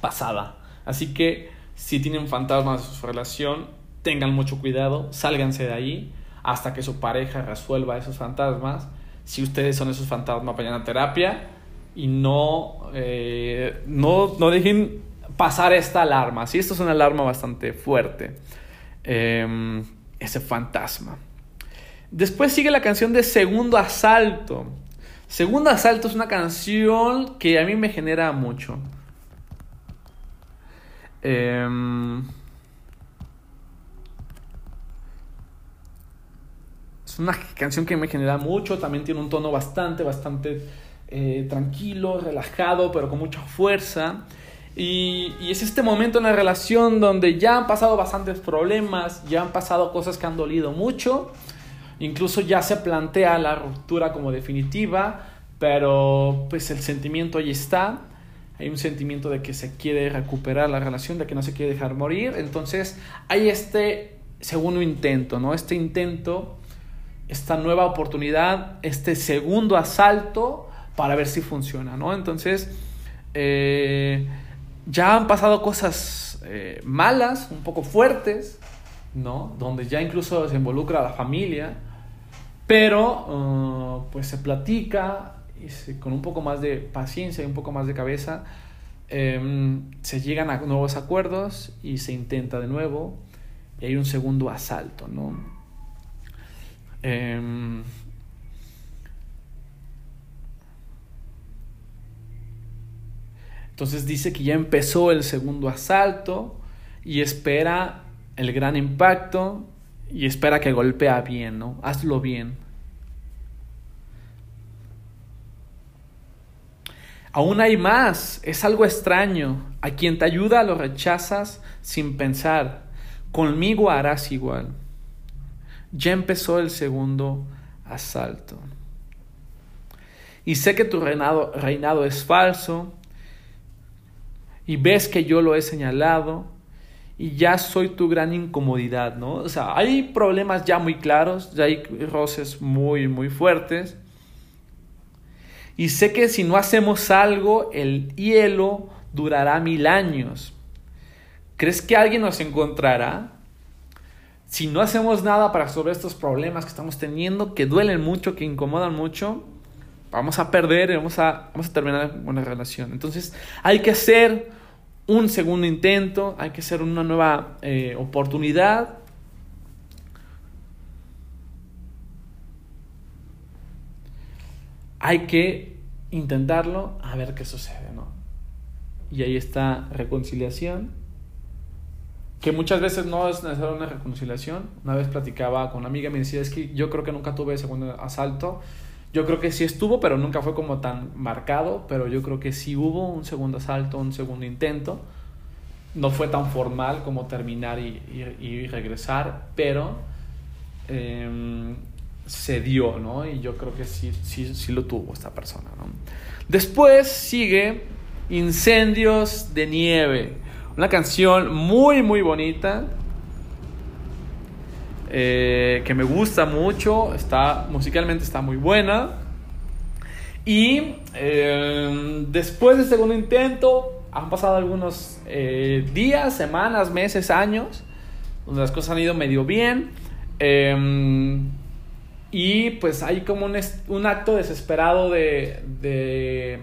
pasada. Así que Si tienen fantasmas en su relación, tengan mucho cuidado, sálganse de ahí hasta que su pareja resuelva esos fantasmas. Si ustedes son esos fantasmas, vayan a terapia y no, eh, no, no dejen pasar esta alarma. Si esto es una alarma bastante fuerte, em, ese fantasma. Después sigue la canción de Segundo Asalto. Segundo Asalto es una canción que a mí me genera mucho. Em, es una canción que me genera mucho. También tiene un tono bastante, bastante eh, tranquilo, relajado, pero con mucha fuerza. Y, y, es este momento en la relación donde ya han pasado bastantes problemas, ya han pasado cosas que han dolido mucho Incluso ya se plantea la ruptura como definitiva, pero pues el sentimiento ahí está. Hay un sentimiento de que se quiere recuperar la relación, de que no se quiere dejar morir. Entonces hay este segundo intento, ¿no? Este intento, esta nueva oportunidad, este segundo asalto para ver si funciona, ¿no? Entonces, eh, ya han pasado cosas eh, malas, un poco fuertes, ¿no? Donde ya incluso se involucra a la familia, pero uh, pues se platica y con un poco más de paciencia y un poco más de cabeza em, se llegan a nuevos acuerdos y se intenta de nuevo y hay un segundo asalto, ¿no? Em, entonces dice que ya empezó el segundo asalto y espera el gran impacto y espera que golpea bien, ¿no? Hazlo bien. Aún hay más, es algo extraño. A quien te ayuda lo rechazas sin pensar. Conmigo harás igual. Ya empezó el segundo asalto. Y sé que tu reinado, reinado es falso. Y ves que yo lo he señalado y ya soy tu gran incomodidad, ¿no? O sea, hay problemas ya muy claros, ya hay roces muy, muy fuertes. Y sé que si no hacemos algo, el hielo durará mil años. ¿Crees que alguien nos encontrará? Si no hacemos nada para resolver estos problemas que estamos teniendo, que duelen mucho, que incomodan mucho, vamos a perder, vamos a, vamos a terminar una relación. Entonces hay que hacer un segundo intento, hay que hacer una nueva eh, oportunidad. Hay que intentarlo a ver qué sucede, ¿no? Y ahí está reconciliación, que muchas veces no es necesaria una reconciliación. Una vez platicaba con una amiga y me decía, es que yo creo que nunca tuve segundo asalto yo creo que sí estuvo, pero nunca fue como tan marcado, pero yo creo que sí hubo un segundo asalto, un segundo intento. No fue tan formal como terminar y, y, regresar, pero em, se dio, ¿no? Y yo creo que sí, sí, sí lo tuvo esta persona, ¿no? Después sigue Incendios de Nieve, una canción muy, muy bonita eh, que me gusta mucho, está, musicalmente está muy buena. Y eh, después del segundo intento, han pasado algunos eh, días, semanas, meses, años, donde las cosas han ido medio bien. y pues hay como un, acto desesperado de, de,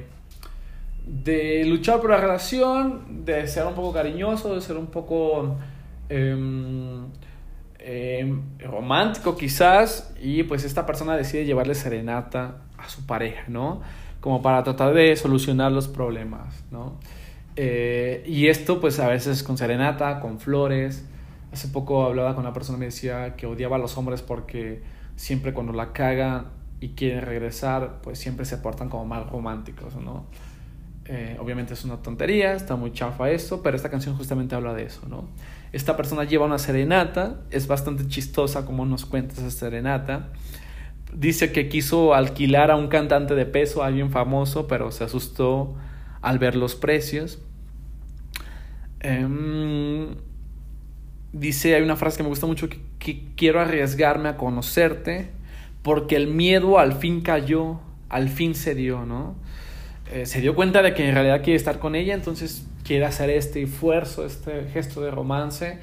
de, luchar por la relación, de ser un poco cariñoso, de ser un poco... Em, Em, romántico quizás y pues esta persona decide llevarle serenata a su pareja, ¿no? Como para tratar de solucionar los problemas, ¿no? Eh, y esto pues a veces con serenata, con flores. Hace poco hablaba con una persona y me decía que odiaba a los hombres porque siempre cuando la cagan y quieren regresar, pues siempre se portan como mal románticos, ¿no? Eh, obviamente es una tontería, está muy chafa eso, pero esta canción justamente habla de eso, ¿no? Esta persona lleva una serenata, es bastante chistosa como nos cuenta esa serenata. Dice que quiso alquilar a un cantante de peso, alguien famoso, pero se asustó al ver los precios. Em, dice, hay una frase que me gusta mucho, que, que quiero arriesgarme a conocerte, porque el miedo al fin cayó, al fin se dio, ¿no? eh, se dio cuenta de que en realidad quiere estar con ella, entonces quiere hacer este esfuerzo, este gesto de romance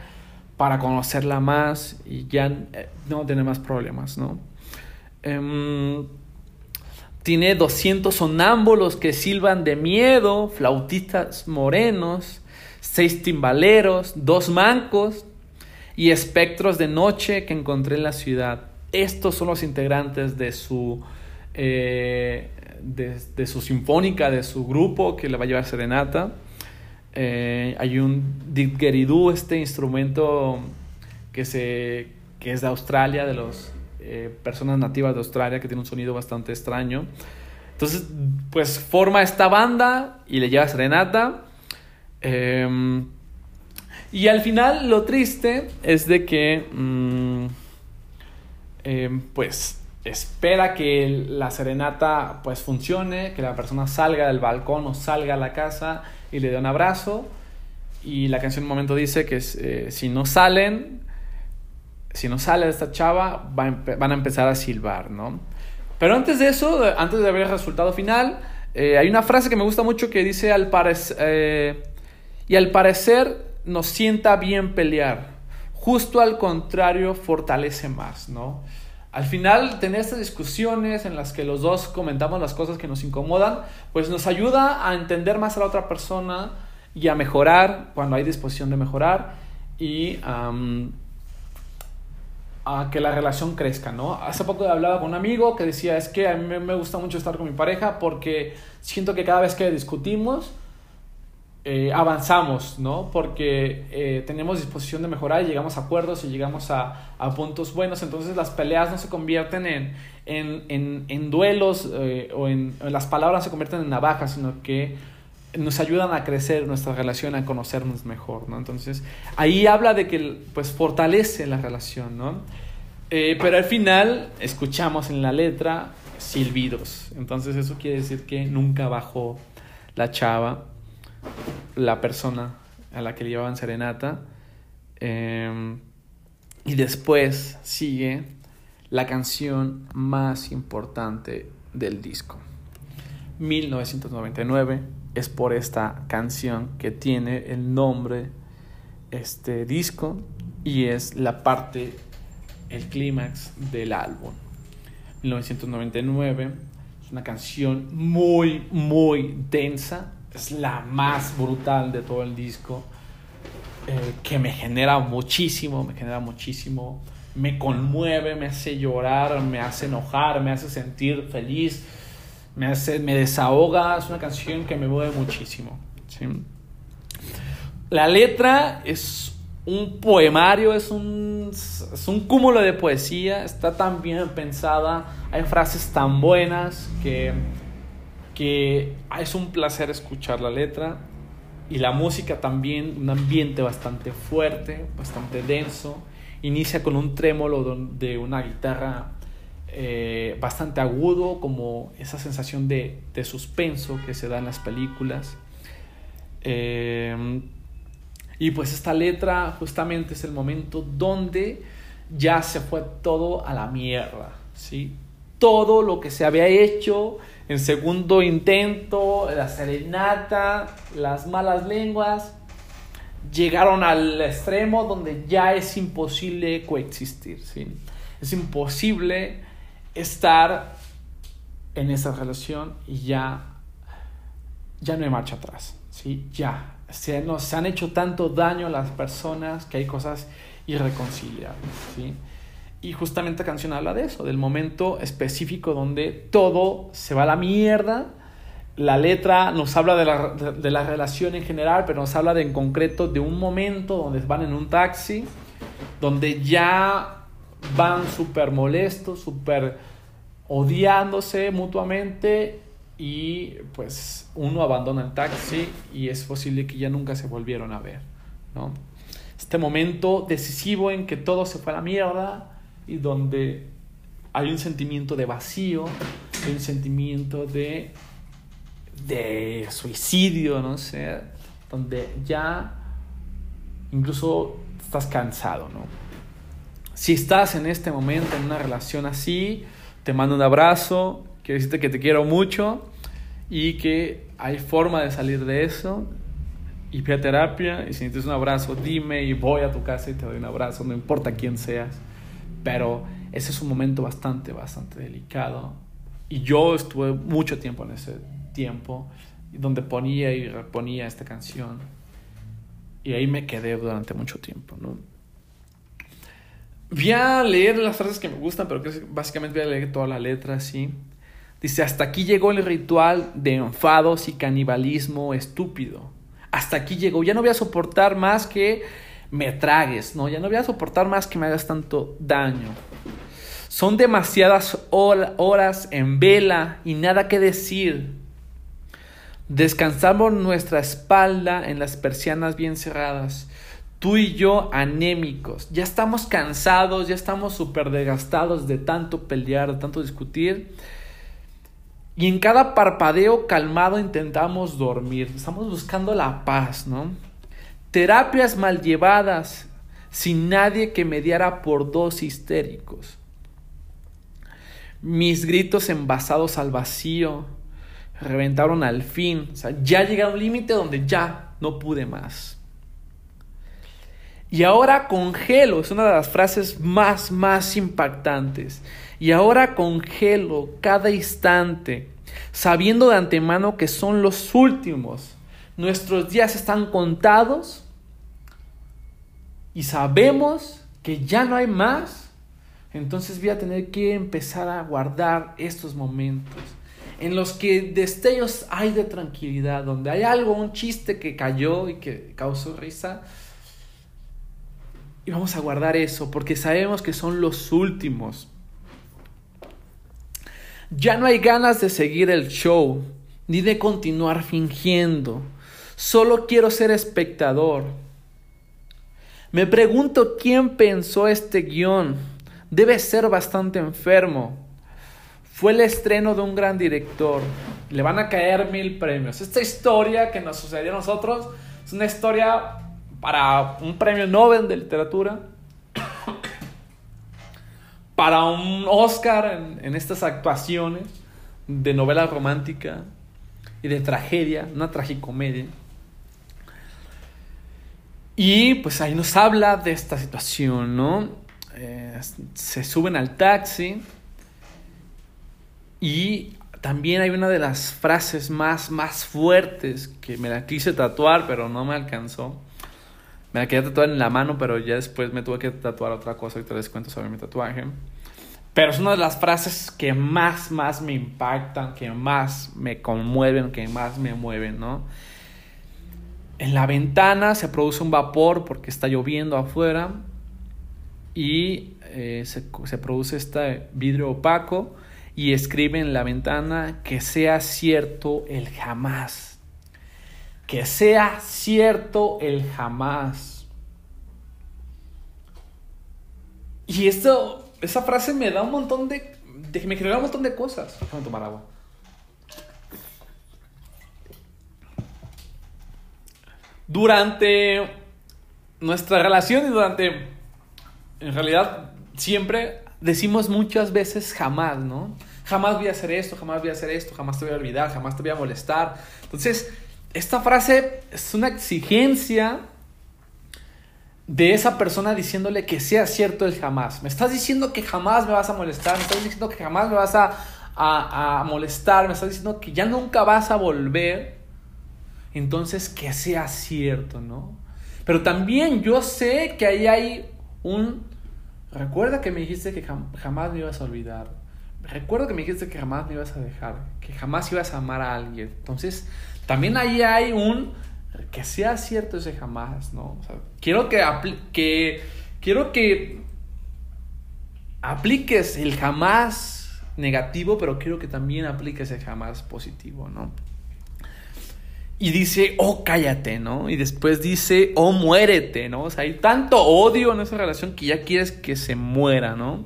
para conocerla más y ya eh, no tener más problemas, ¿no? Em, tiene 200 sonámbulos que silban de miedo, flautistas morenos, seis timbaleros, dos mancos y espectros de noche que encontré en la ciudad. Estos son los integrantes de su, eh, de, su sinfónica, de su grupo que le va a llevar serenata. Eh, hay un didgeridoo, este instrumento que, se, que es de Australia, de los eh, personas nativas de Australia que tiene un sonido bastante extraño. Entonces, pues forma esta banda y le lleva serenata. Em, y al final lo triste es de que, mm, em, pues, espera que la serenata pues funcione, que la persona salga del balcón o salga a la casa y le dé un abrazo. Y la canción en un momento dice que eh, si no salen, si no sale esta chava, van a empezar a silbar, ¿no? Pero antes de eso, antes de ver el resultado final, eh, hay una frase que me gusta mucho que dice, al parecer, eh, y al parecer nos sienta bien pelear, justo al contrario, fortalece más, ¿no? Al final, tener estas discusiones en las que los dos comentamos las cosas que nos incomodan, pues nos ayuda a entender más a la otra persona y a mejorar cuando hay disposición de mejorar y a que la relación crezca, ¿no? Hace poco hablaba con un amigo que decía, es que a mí me gusta mucho estar con mi pareja porque siento que cada vez que discutimos eh, avanzamos, ¿no? Porque eh, tenemos disposición de mejorar y llegamos a acuerdos y llegamos a, a puntos buenos, entonces las peleas no se convierten en, en, en, en duelos eh, o en, las palabras se convierten en navajas, sino que nos ayudan a crecer nuestra relación, a conocernos mejor, ¿no? Entonces, ahí habla de que, pues, fortalece la relación, ¿no? Pero al final, escuchamos en la letra silbidos. Entonces, eso quiere decir que nunca bajó la chava, la persona a la que le llevaban serenata. Em, y después sigue la canción más importante del disco. 1999 es por esta canción que tiene el nombre este disco y es la parte el clímax del álbum 1999 es una canción muy muy densa es la más brutal de todo el disco eh, que me genera muchísimo me genera muchísimo me conmueve me hace llorar me hace enojar me hace sentir feliz me, hace, me desahoga, es una canción que me mueve muchísimo. La letra es un poemario, es un, es un cúmulo de poesía, está tan bien pensada, hay frases tan buenas que, que es un placer escuchar la letra y la música también, un ambiente bastante fuerte, bastante denso, inicia con un trémolo de una guitarra eh, bastante agudo, como esa sensación de, de, suspenso que se da en las películas. Eh, y pues esta letra justamente es el momento donde ya se fue todo a la mierda, ¿sí? Todo lo que se había hecho en segundo intento, la serenata, las malas lenguas, llegaron al extremo donde ya es imposible coexistir. Es imposible estar en esa relación y ya, ya no hay marcha atrás. Ya. Se, nos, han hecho tanto daño a las personas que hay cosas irreconciliables. Y justamente la canción habla de eso, del momento específico donde todo se va a la mierda. La letra nos habla de la, de la relación en general, pero nos habla de, en concreto de un momento donde van en un taxi, donde ya van súper molestos, súper odiándose mutuamente y pues uno abandona el taxi y es posible que ya nunca se volvieron a ver. Este momento decisivo en que todo se fue a la mierda y donde hay un sentimiento de vacío, hay un sentimiento de, de suicidio, no sé, donde ya incluso estás cansado, ¿no? Si estás en este momento en una relación así, te mando un abrazo, quiero decirte que te quiero mucho y que hay forma de salir de eso. Y fui a terapia y si necesitas un abrazo, dime y voy a tu casa y te doy un abrazo, no importa quién seas. Pero ese es un momento bastante, bastante delicado. Y yo estuve mucho tiempo en ese tiempo donde ponía y reponía esta canción. Y ahí me quedé durante mucho tiempo, ¿no? Voy a leer las frases que me gustan, pero que básicamente voy a leer toda la letra así. Dice, hasta aquí llegó el ritual de enfados y canibalismo estúpido. Hasta aquí llegó. Ya no voy a soportar más que me tragues, ¿no? Ya no voy a soportar más que me hagas tanto daño. Son demasiadas horas en vela y nada que decir. Descansamos nuestra espalda en las persianas bien cerradas. Tú y yo anémicos. Ya estamos cansados, ya estamos súper desgastados de tanto pelear, de tanto discutir. Y en cada parpadeo calmado intentamos dormir. Estamos buscando la paz, ¿no? Terapias mal llevadas, sin nadie que mediara por dos histéricos. Mis gritos envasados al vacío reventaron al fin. O sea, ya llegué a un límite donde ya no pude más. Y ahora congelo, es una de las frases más, más impactantes. Y ahora congelo cada instante, sabiendo de antemano que son los últimos. Nuestros días están contados y sabemos que ya no hay más. Entonces voy a tener que empezar a guardar estos momentos en los que destellos hay de tranquilidad, donde hay algo, un chiste que cayó y que causó risa. Y vamos a guardar eso porque sabemos que son los últimos. Ya no hay ganas de seguir el show, ni de continuar fingiendo. Solo quiero ser espectador. Me pregunto quién pensó este guion. Debe ser bastante enfermo. Fue el estreno de un gran director. Le van a caer mil premios. Esta historia que nos sucedió a nosotros es una historia para un premio Nobel de literatura. (coughs) para un Oscar en, estas actuaciones de novela romántica y de tragedia, una tragicomedia. Y pues ahí nos habla de esta situación, ¿no? Eh, se suben al taxi y también hay una de las frases más, más fuertes que me la quise tatuar, pero no me alcanzó. Me la quería tatuar en la mano, pero ya después me tuve que tatuar otra cosa y te les cuento sobre mi tatuaje. Pero es una de las frases que más, más me impactan, que más me conmueven, que más me mueven, ¿no? En la ventana se produce un vapor porque está lloviendo afuera y eh, se, produce este vidrio opaco y escribe en la ventana que sea cierto el jamás. Que sea cierto el jamás. Y esto, esa frase me da un montón de, me genera un montón de cosas. Déjame tomar agua. Durante nuestra relación y durante, en realidad, siempre decimos muchas veces jamás, ¿no? Jamás voy a hacer esto, jamás voy a hacer esto, jamás te voy a olvidar, jamás te voy a molestar. Entonces, esta frase es una exigencia de esa persona diciéndole que sea cierto el jamás. Me estás diciendo que jamás me vas a molestar, me estás diciendo que jamás me vas a, a, molestar, me estás diciendo que ya nunca vas a volver. Entonces, que sea cierto, ¿no? Pero también yo sé que ahí hay un Recuerda que me dijiste que jamás me ibas a olvidar. Recuerda que me dijiste que jamás me ibas a dejar, que jamás ibas a amar a alguien. Entonces, también ahí hay un que sea cierto ese jamás, ¿no? quiero que, que quiero que apliques el jamás negativo, pero quiero que también apliques el jamás positivo, ¿no? Y dice, oh, cállate, ¿no? Y después dice, oh, muérete, ¿no? O sea, hay tanto odio en esa relación que ya quieres que se muera, ¿no?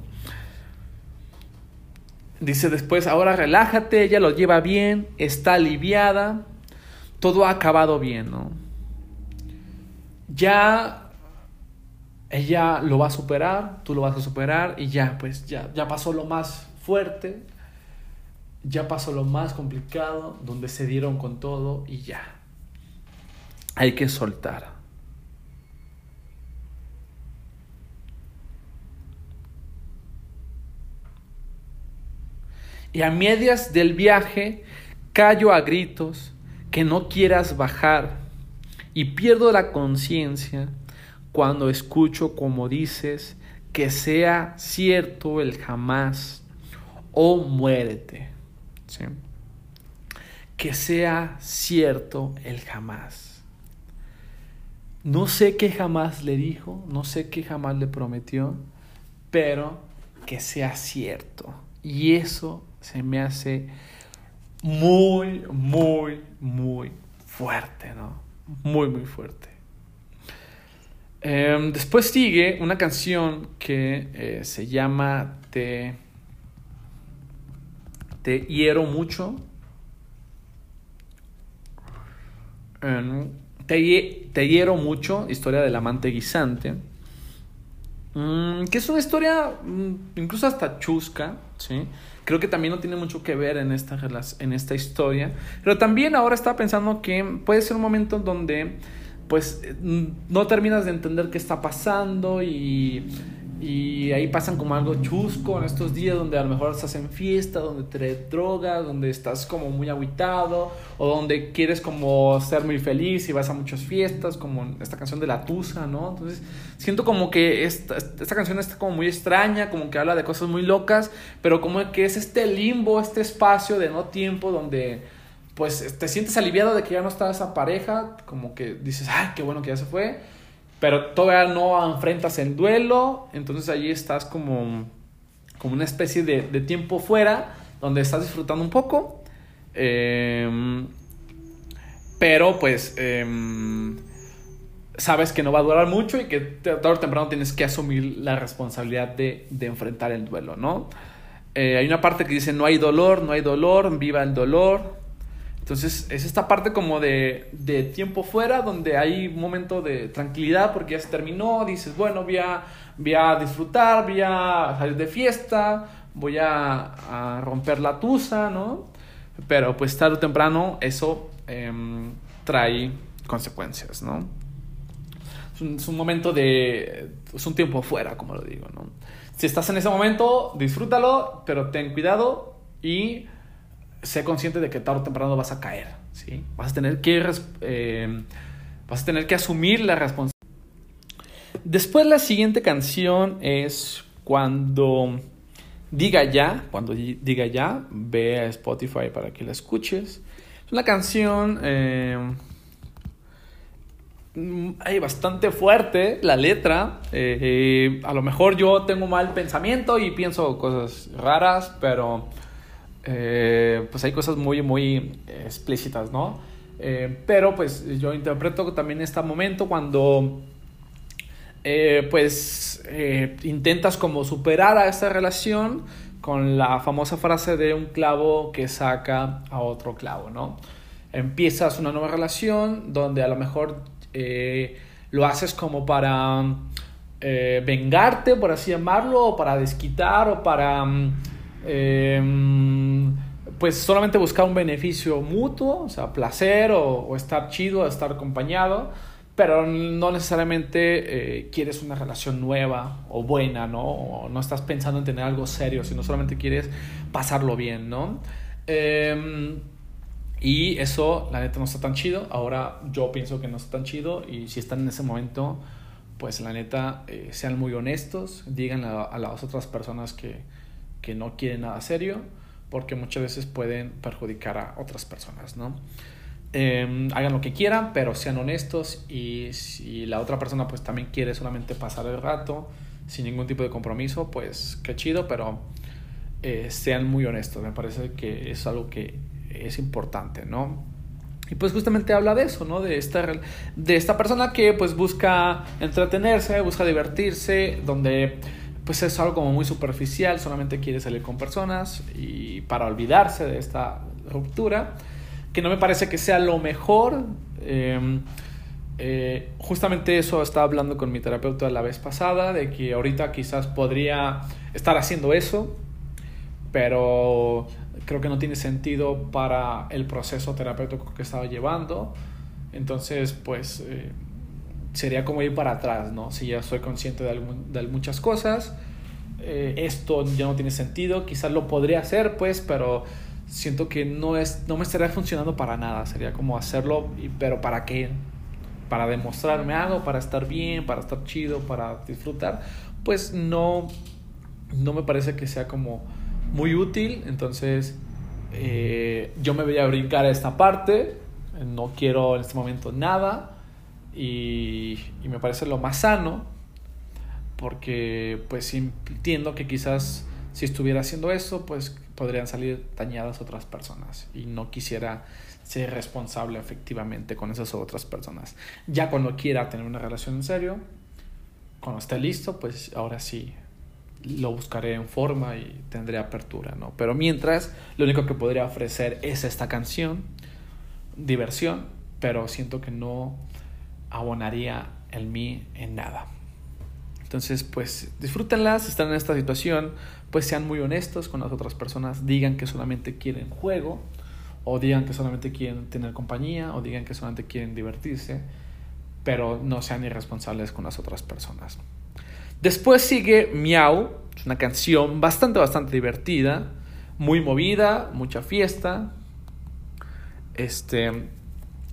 Dice después, ahora relájate, ella lo lleva bien, está aliviada, todo ha acabado bien, ¿no? Ya ella lo va a superar, tú lo vas a superar y ya, pues ya, ya pasó lo más fuerte. Ya pasó lo más complicado, donde se dieron con todo y ya. Hay que soltar. Y a medias del viaje callo a gritos que no quieras bajar y pierdo la conciencia cuando escucho como dices que sea cierto el jamás o muérete. Que sea cierto el jamás. No sé qué jamás le dijo, no sé qué jamás le prometió, pero que sea cierto. Y eso se me hace muy, muy, muy fuerte, ¿no? Muy, muy fuerte. Em, después sigue una canción que eh, se llama Te, Te hiero mucho. Te, te, hiero mucho, historia del amante guisante. Mm, que es una historia mm, incluso hasta chusca, ¿sí? Creo que también no tiene mucho que ver en esta, en esta historia. Pero también ahora estaba pensando que puede ser un momento donde pues no terminas de entender qué está pasando y y ahí pasan como algo chusco en estos días donde a lo mejor estás en fiesta, donde te drogas, donde estás como muy aguitado o donde quieres como ser muy feliz y vas a muchas fiestas, como esta canción de La Tusa, ¿no? Entonces siento como que esta, esta canción está como muy extraña, como que habla de cosas muy locas, pero como que es este limbo, este espacio de no tiempo donde pues te sientes aliviado de que ya no está esa pareja, como que dices, ay, qué bueno que ya se fue pero todavía no enfrentas el duelo, entonces allí estás como, como una especie de, de tiempo fuera, donde estás disfrutando un poco, em, pero pues em, sabes que no va a durar mucho y que tarde o temprano tienes que asumir la responsabilidad de, enfrentar el duelo, ¿no? Eh, hay una parte que dice, no hay dolor, no hay dolor, viva el dolor, entonces es esta parte como de, tiempo fuera donde hay un momento de tranquilidad porque ya se terminó, dices, bueno, voy a, voy a disfrutar, voy a salir de fiesta, voy a, romper la tusa, ¿no? Pero pues tarde o temprano eso eh, trae consecuencias, ¿no? Es un, es un, momento de... es un tiempo fuera, como lo digo, ¿no? Si estás en ese momento, disfrútalo, pero ten cuidado y sé consciente de que tarde o temprano vas a caer, ¿sí? Vas a tener que, eh, vas a tener que asumir la responsabilidad. Después la siguiente canción es cuando diga ya, cuando diga ya, ve a Spotify para que la escuches. Es una canción eh, bastante fuerte, la letra. Eh, a lo mejor yo tengo mal pensamiento y pienso cosas raras, pero eh, pues hay cosas muy, muy explícitas, ¿no? Eh, pero pues yo interpreto también este momento cuando eh, pues intentas como superar a esta relación con la famosa frase de un clavo que saca a otro clavo, ¿no? Empiezas una nueva relación donde a lo mejor lo haces como para vengarte, por así llamarlo, o para desquitar, o para... Mm, Em, pues solamente buscar un beneficio mutuo, o sea, placer o, estar chido, estar acompañado, pero no necesariamente eh, quieres una relación nueva o buena, ¿no? O no estás pensando en tener algo serio, sino solamente quieres pasarlo bien, ¿no? Em, y eso, la neta, no está tan chido. Ahora yo pienso que no está tan chido y si están en ese momento, pues la neta, eh, sean muy honestos, digan a las otras personas que que no quieren nada serio, porque muchas veces pueden perjudicar a otras personas, ¿no? Eh, hagan lo que quieran, pero sean honestos y si la otra persona pues también quiere solamente pasar el rato sin ningún tipo de compromiso, pues qué chido, pero eh, sean muy honestos, me parece que es algo que es importante, ¿no? Y pues justamente habla de eso, ¿no? De esta, de esta persona que pues busca entretenerse, busca divertirse, donde pues es algo como muy superficial, solamente quiere salir con personas y para olvidarse de esta ruptura, que no me parece que sea lo mejor. Em, eh, justamente eso estaba hablando con mi terapeuta la vez pasada, de que ahorita quizás podría estar haciendo eso, pero creo que no tiene sentido para el proceso terapéutico que estaba llevando. Entonces, pues eh, sería como ir para atrás, ¿no? Si ya soy consciente de, de muchas cosas, eh, esto ya no tiene sentido, quizás lo podría hacer, pues, pero siento que no, es, no me estaría funcionando para nada, sería como hacerlo, pero ¿para qué? Para demostrarme algo, para estar bien, para estar chido, para disfrutar, pues no, no me parece que sea como muy útil, entonces eh, yo me voy a brincar a esta parte, no quiero en este momento nada y, y me parece lo más sano porque pues entiendo que quizás si estuviera haciendo eso pues podrían salir dañadas otras personas y no quisiera ser responsable efectivamente con esas otras personas. Ya cuando quiera tener una relación en serio, cuando esté listo, pues ahora sí lo buscaré en forma y tendré apertura, ¿no? Pero mientras, lo único que podría ofrecer es esta canción, diversión, pero siento que no abonaría en mí en nada. Entonces, pues disfrútenlas, si están en esta situación, pues sean muy honestos con las otras personas, digan que solamente quieren juego, o digan que solamente quieren tener compañía, o digan que solamente quieren divertirse, pero no sean irresponsables con las otras personas. Después sigue Miau, es una canción bastante, bastante divertida, muy movida, mucha fiesta. Este,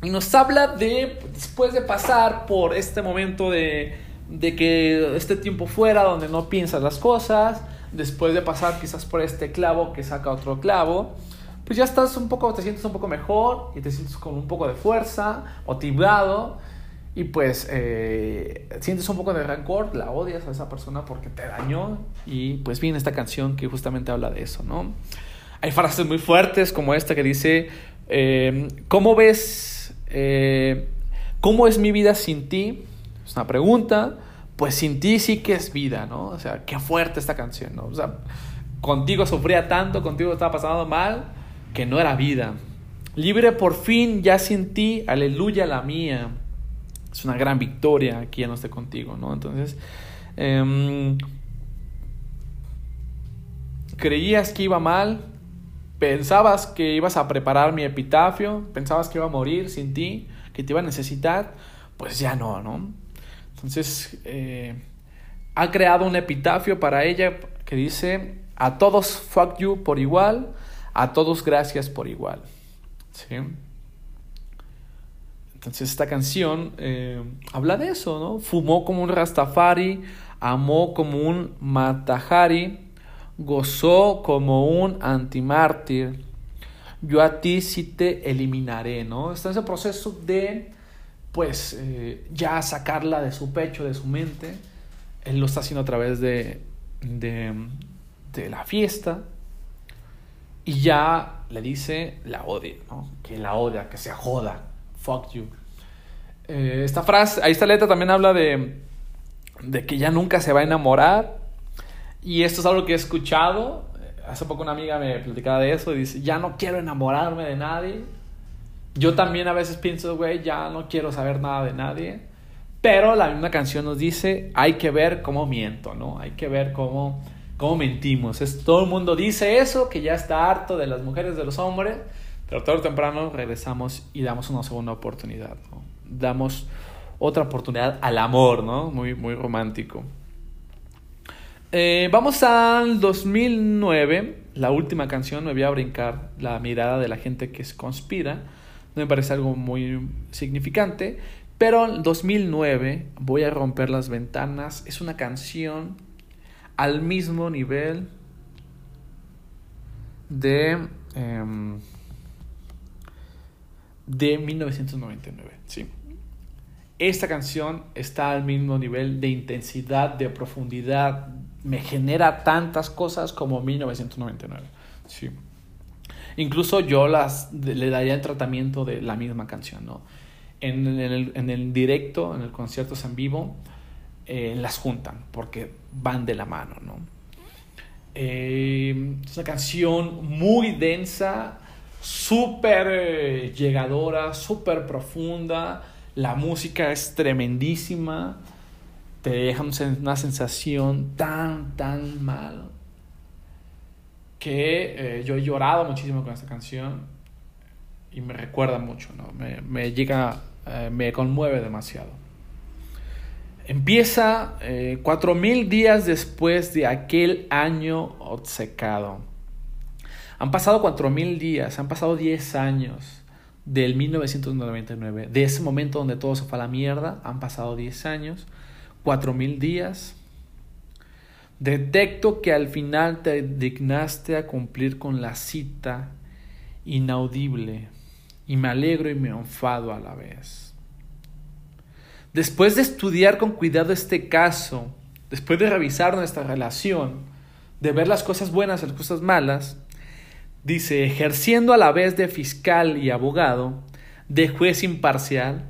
y nos habla de, después de pasar por este momento de, de que este tiempo fuera, donde no piensas las cosas, después de pasar quizás por este clavo que saca otro clavo, pues ya estás un poco, te sientes un poco mejor y te sientes con un poco de fuerza, motivado y pues eh, sientes un poco de rencor, la odias a esa persona porque te dañó y pues viene esta canción que justamente habla de eso, ¿no? Hay frases muy fuertes como esta que dice, eh, ¿cómo ves, eh, cómo es mi vida sin ti? Es una pregunta, pues sin ti sí que es vida, ¿no? O sea, qué fuerte esta canción, ¿no? O sea, contigo sufría tanto, contigo estaba pasando mal, que no era vida. Libre por fin, ya sin ti, aleluya la mía es una gran victoria aquí ya no esté contigo, ¿no? Entonces, em, creías que iba mal, pensabas que ibas a preparar mi epitafio, pensabas que iba a morir sin ti, que te iba a necesitar, pues ya no, ¿no? Entonces, eh, ha creado un epitafio para ella que dice, a todos fuck you por igual, a todos gracias por igual. ¿Sí? Entonces esta canción eh, habla de eso, ¿no? Fumó como un Rastafari, amó como un Matahari, gozó como un antimártir. Yo a ti sí te eliminaré, ¿no? Está en ese proceso de, pues, eh, ya sacarla de su pecho, de su mente. Él lo está haciendo a través de, de, de la fiesta. Y ya le dice, la odia, ¿no? Que la odia, que se joda fuck you. Eh, esta frase, ahí esta letra también habla de, de que ya nunca se va a enamorar. Y esto es algo que he escuchado. Hace poco una amiga me platicaba de eso y dice, ya no quiero enamorarme de nadie. Yo también a veces pienso, güey, ya no quiero saber nada de nadie. Pero la misma canción nos dice, hay que ver cómo miento, ¿no? Hay que ver cómo, cómo mentimos. Es, todo el mundo dice eso, que ya está harto de las mujeres, de los hombres. Pero tarde o temprano regresamos y damos una segunda oportunidad. Damos otra oportunidad al amor, ¿no? Muy, muy romántico. Eh, vamos al 2009, la última canción, me voy a brincar la mirada de la gente que conspira. No me parece algo muy significante. Pero en 2009, Voy a romper las ventanas, es una canción al mismo nivel de... Em, de 1999. ¿sí? Esta canción está al mismo nivel de intensidad, de profundidad, me genera tantas cosas como 1999. ¿sí? Incluso yo las, le daría el tratamiento de la misma canción. ¿no? En, el, en el directo, en el concierto en vivo, eh, las juntan porque van de la mano. ¿no? Eh, es una canción muy densa, súper eh, llegadora, súper profunda. La música es tremendísima. Te deja una sensación tan, tan mal que eh, yo he llorado muchísimo con esta canción y me recuerda mucho, ¿no? Me, llega, eh, me conmueve demasiado. Empieza eh, cuatro mil días después de aquel año obcecado. Han pasado cuatro mil días, han pasado diez años del 1999, de ese momento donde todo se fue a la mierda, han pasado diez años, cuatro mil días. Detecto que al final te dignaste a cumplir con la cita inaudible y me alegro y me enfado a la vez. Después de estudiar con cuidado este caso, después de revisar nuestra relación, de ver las cosas buenas y las cosas malas, dice, ejerciendo a la vez de fiscal y abogado, de juez imparcial,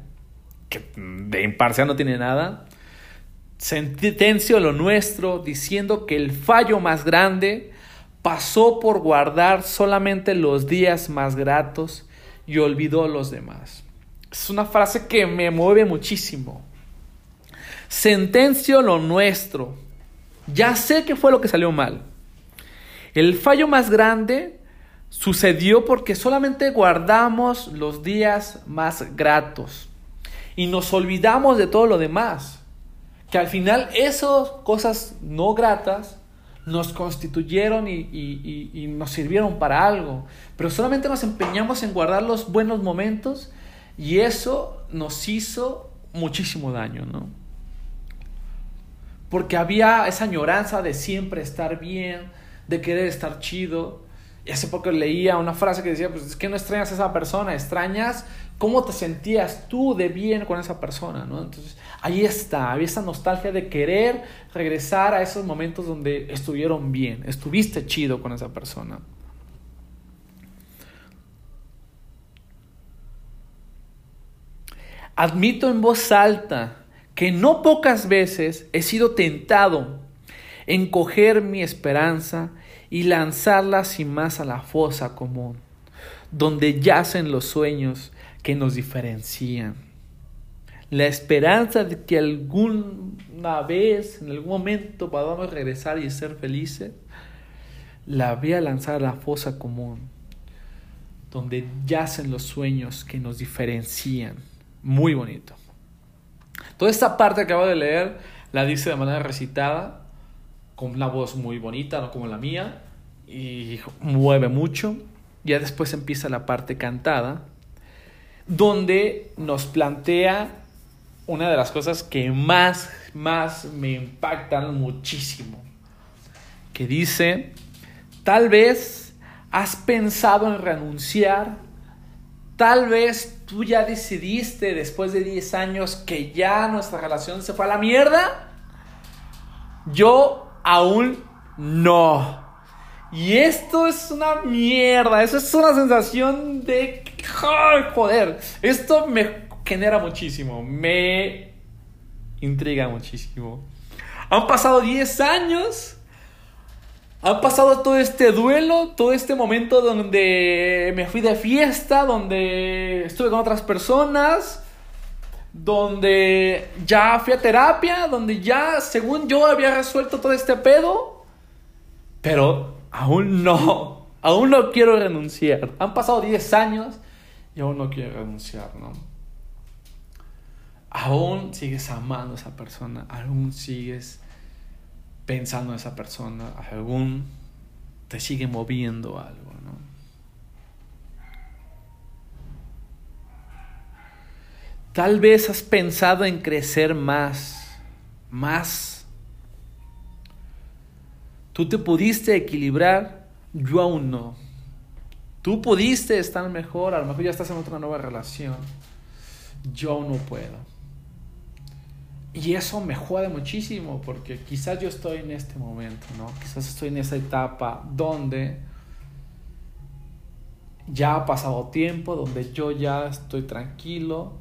que de imparcial no tiene nada, sentencio lo nuestro diciendo que el fallo más grande pasó por guardar solamente los días más gratos y olvidó los demás. Es una frase que me mueve muchísimo. Sentencio lo nuestro. Ya sé qué fue lo que salió mal. El fallo más grande sucedió porque solamente guardamos los días más gratos y nos olvidamos de todo lo demás. Que al final esas cosas no gratas nos constituyeron y, y, nos sirvieron para algo. Pero solamente nos empeñamos en guardar los buenos momentos y eso nos hizo muchísimo daño, ¿no? Porque había esa añoranza de siempre estar bien, de querer estar chido. Y hace poco leía una frase que decía, pues es que no extrañas a esa persona, extrañas cómo te sentías tú de bien con esa persona, ¿no? Entonces, ahí está, había esa nostalgia de querer regresar a esos momentos donde estuvieron bien, estuviste chido con esa persona. Admito en voz alta que no pocas veces he sido tentado en coger mi esperanza y lanzarla sin más a la fosa común, donde yacen los sueños que nos diferencian. La esperanza de que alguna vez, en algún momento, podamos regresar y ser felices, la voy a lanzar a la fosa común, donde yacen los sueños que nos diferencian. Muy bonito. Toda esta parte que acabo de leer la dice de manera recitada, con una voz muy bonita, no como la mía, y mueve mucho. Ya después empieza la parte cantada, donde nos plantea una de las cosas que más, más me impactan muchísimo, que dice, tal vez has pensado en renunciar Tal vez tú ya decidiste después de 10 años que ya nuestra relación se fue a la mierda. Yo aún no. Y esto es una mierda. Eso es una sensación de... Joder. Esto me genera muchísimo. Me intriga muchísimo. Han pasado 10 años ha pasado todo este duelo, todo este momento donde me fui de fiesta, donde estuve con otras personas, donde ya fui a terapia, donde ya, según yo, había resuelto todo este pedo. Pero aún no, aún no quiero renunciar. Han pasado 10 años y aún no quiero renunciar, ¿no? Aún sigues amando a esa persona, aún sigues pensando en esa persona, algún te sigue moviendo algo, ¿no? Tal vez has pensado en crecer más, más. Tú te pudiste equilibrar, yo aún no. Tú pudiste estar mejor, a lo mejor ya estás en otra nueva relación. Yo aún no puedo. Y eso me jode muchísimo porque quizás yo estoy en este momento, ¿no? Quizás estoy en esa etapa donde ya ha pasado tiempo, donde yo ya estoy tranquilo,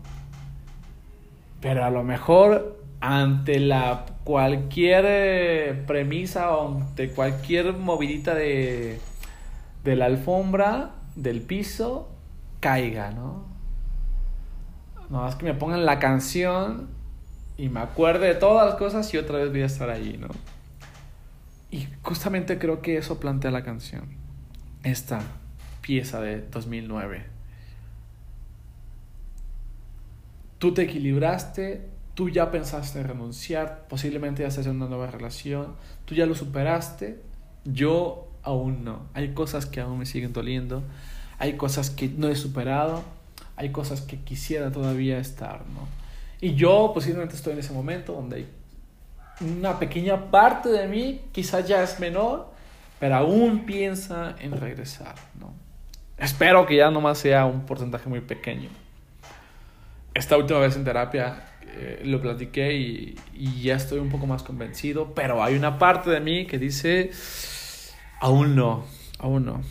pero a lo mejor ante la cualquier eh, premisa o ante cualquier movidita de, de la alfombra, del piso, caiga, ¿no? No, más que me pongan la canción y me acuerde de todas las cosas y otra vez voy a estar ahí, ¿no? Y justamente creo que eso plantea la canción. esta pieza de 2009. Tú te equilibraste, tú ya pensaste renunciar, posiblemente ya estás en una nueva relación, tú ya lo superaste, yo aún no. Hay cosas que aún me siguen doliendo, hay cosas que no he superado, hay cosas que quisiera todavía estar, ¿no? Y yo posiblemente estoy en ese momento donde hay una pequeña parte de mí, quizás ya es menor, pero aún piensa en regresar, ¿no? Espero que ya nomás sea un porcentaje muy pequeño. Esta última vez en terapia eh, lo platiqué y, y, ya estoy un poco más convencido, pero hay una parte de mí que dice, aún no, aún no.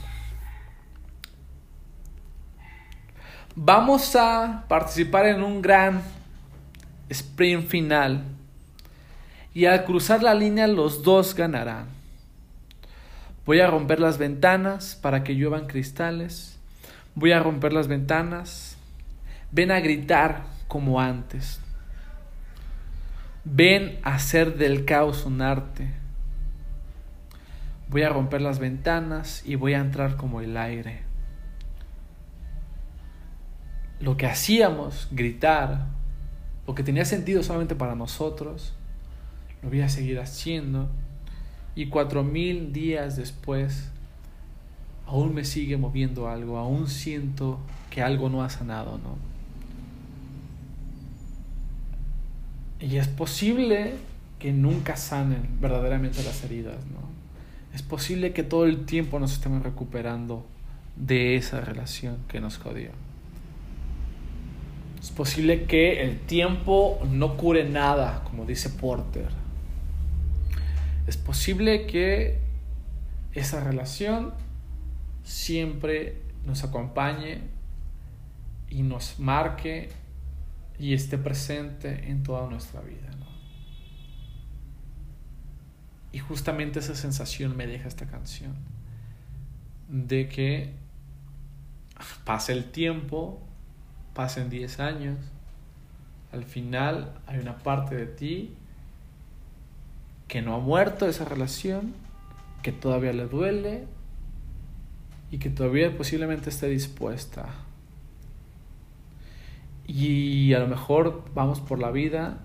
Vamos a participar en un gran sprint final y al cruzar la línea los dos ganarán. Voy a romper las ventanas para que lluevan cristales. Voy a romper las ventanas. Ven a gritar como antes. Ven a hacer del caos un arte. Voy a romper las ventanas y voy a entrar como el aire. Lo que hacíamos, gritar, lo que tenía sentido solamente para nosotros, lo voy a seguir haciendo. Y cuatro mil días después, aún me sigue moviendo algo, aún siento que algo no ha sanado, ¿no? Y es posible que nunca sanen verdaderamente las heridas, ¿no? Es posible que todo el tiempo nos estemos recuperando de esa relación que nos jodió. Es posible que el tiempo no cure nada, como dice Porter. Es posible que esa relación siempre nos acompañe y nos marque y esté presente en toda nuestra vida. Y justamente esa sensación me deja esta canción. De que pase el tiempo pasen 10 años, al final hay una parte de ti que no ha muerto esa relación, que todavía le duele y que todavía posiblemente esté dispuesta. Y a lo mejor vamos por la vida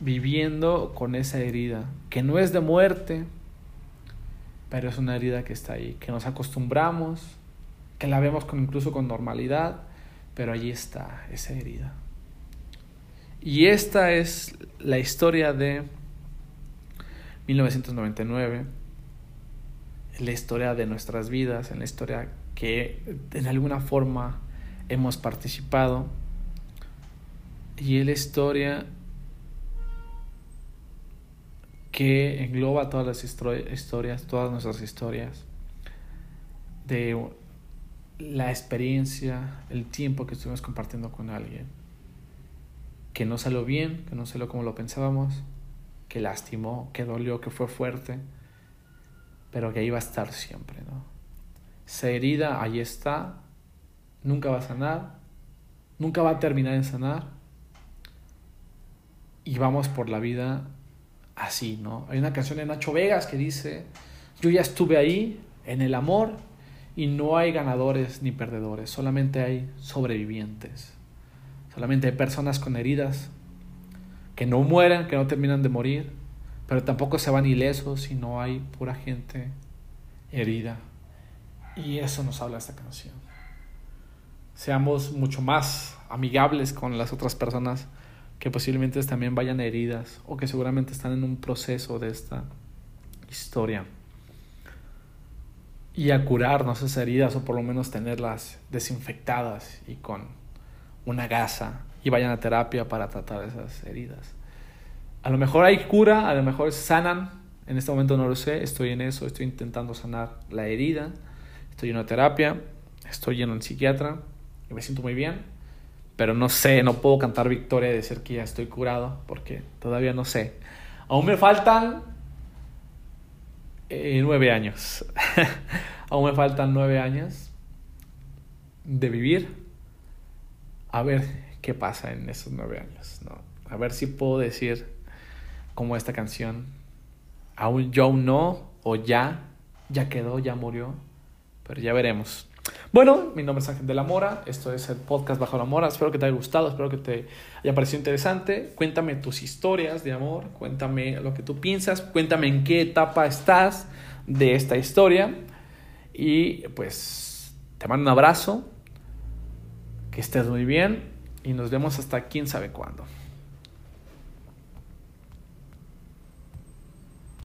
viviendo con esa herida, que no es de muerte, pero es una herida que está ahí, que nos acostumbramos, que la vemos con, incluso con normalidad, pero allí está esa herida. Y esta es la historia de 1999, la historia de nuestras vidas, en la historia que en alguna forma hemos participado. Y es la historia que engloba todas las historias, todas nuestras historias de la experiencia, el tiempo que estuvimos compartiendo con alguien, que no salió bien, que no salió como lo pensábamos, que lastimó, que dolió, que fue fuerte, pero que ahí va a estar siempre, ¿no? Esa herida ahí está, nunca va a sanar, nunca va a terminar en sanar, y vamos por la vida así, ¿no? Hay una canción de Nacho Vegas que dice, yo ya estuve ahí, en el amor, y no hay ganadores ni perdedores, solamente hay sobrevivientes. Solamente hay personas con heridas que no mueren, que no terminan de morir, pero tampoco se van ilesos y no hay pura gente herida. Y eso nos habla esta canción. Seamos mucho más amigables con las otras personas que posiblemente también vayan heridas o que seguramente están en un proceso de esta historia. Y a curarnos esas heridas o por lo menos tenerlas desinfectadas y con una gasa y vayan a terapia para tratar esas heridas. A lo mejor hay cura, a lo mejor sanan, en este momento no lo sé, estoy en eso, estoy intentando sanar la herida, estoy en una terapia, estoy en un psiquiatra y me siento muy bien, pero no sé, no puedo cantar victoria y decir que ya estoy curado porque todavía no sé. Aún me faltan eh, nueve años. (laughs) Aún me faltan nueve años de vivir. A ver qué pasa en esos nueve años. ¿no? A ver si puedo decir como esta canción. Aún yo no, o ya, ya quedó, ya murió. pero ya veremos. Bueno, mi nombre es Ángel de la Mora, esto es el podcast Bajo la Mora, espero que te haya gustado, espero que te haya parecido interesante, cuéntame tus historias de amor, cuéntame lo que tú piensas, cuéntame en qué etapa estás de esta historia y pues te mando un abrazo, que estés muy bien y nos vemos hasta quién sabe cuándo.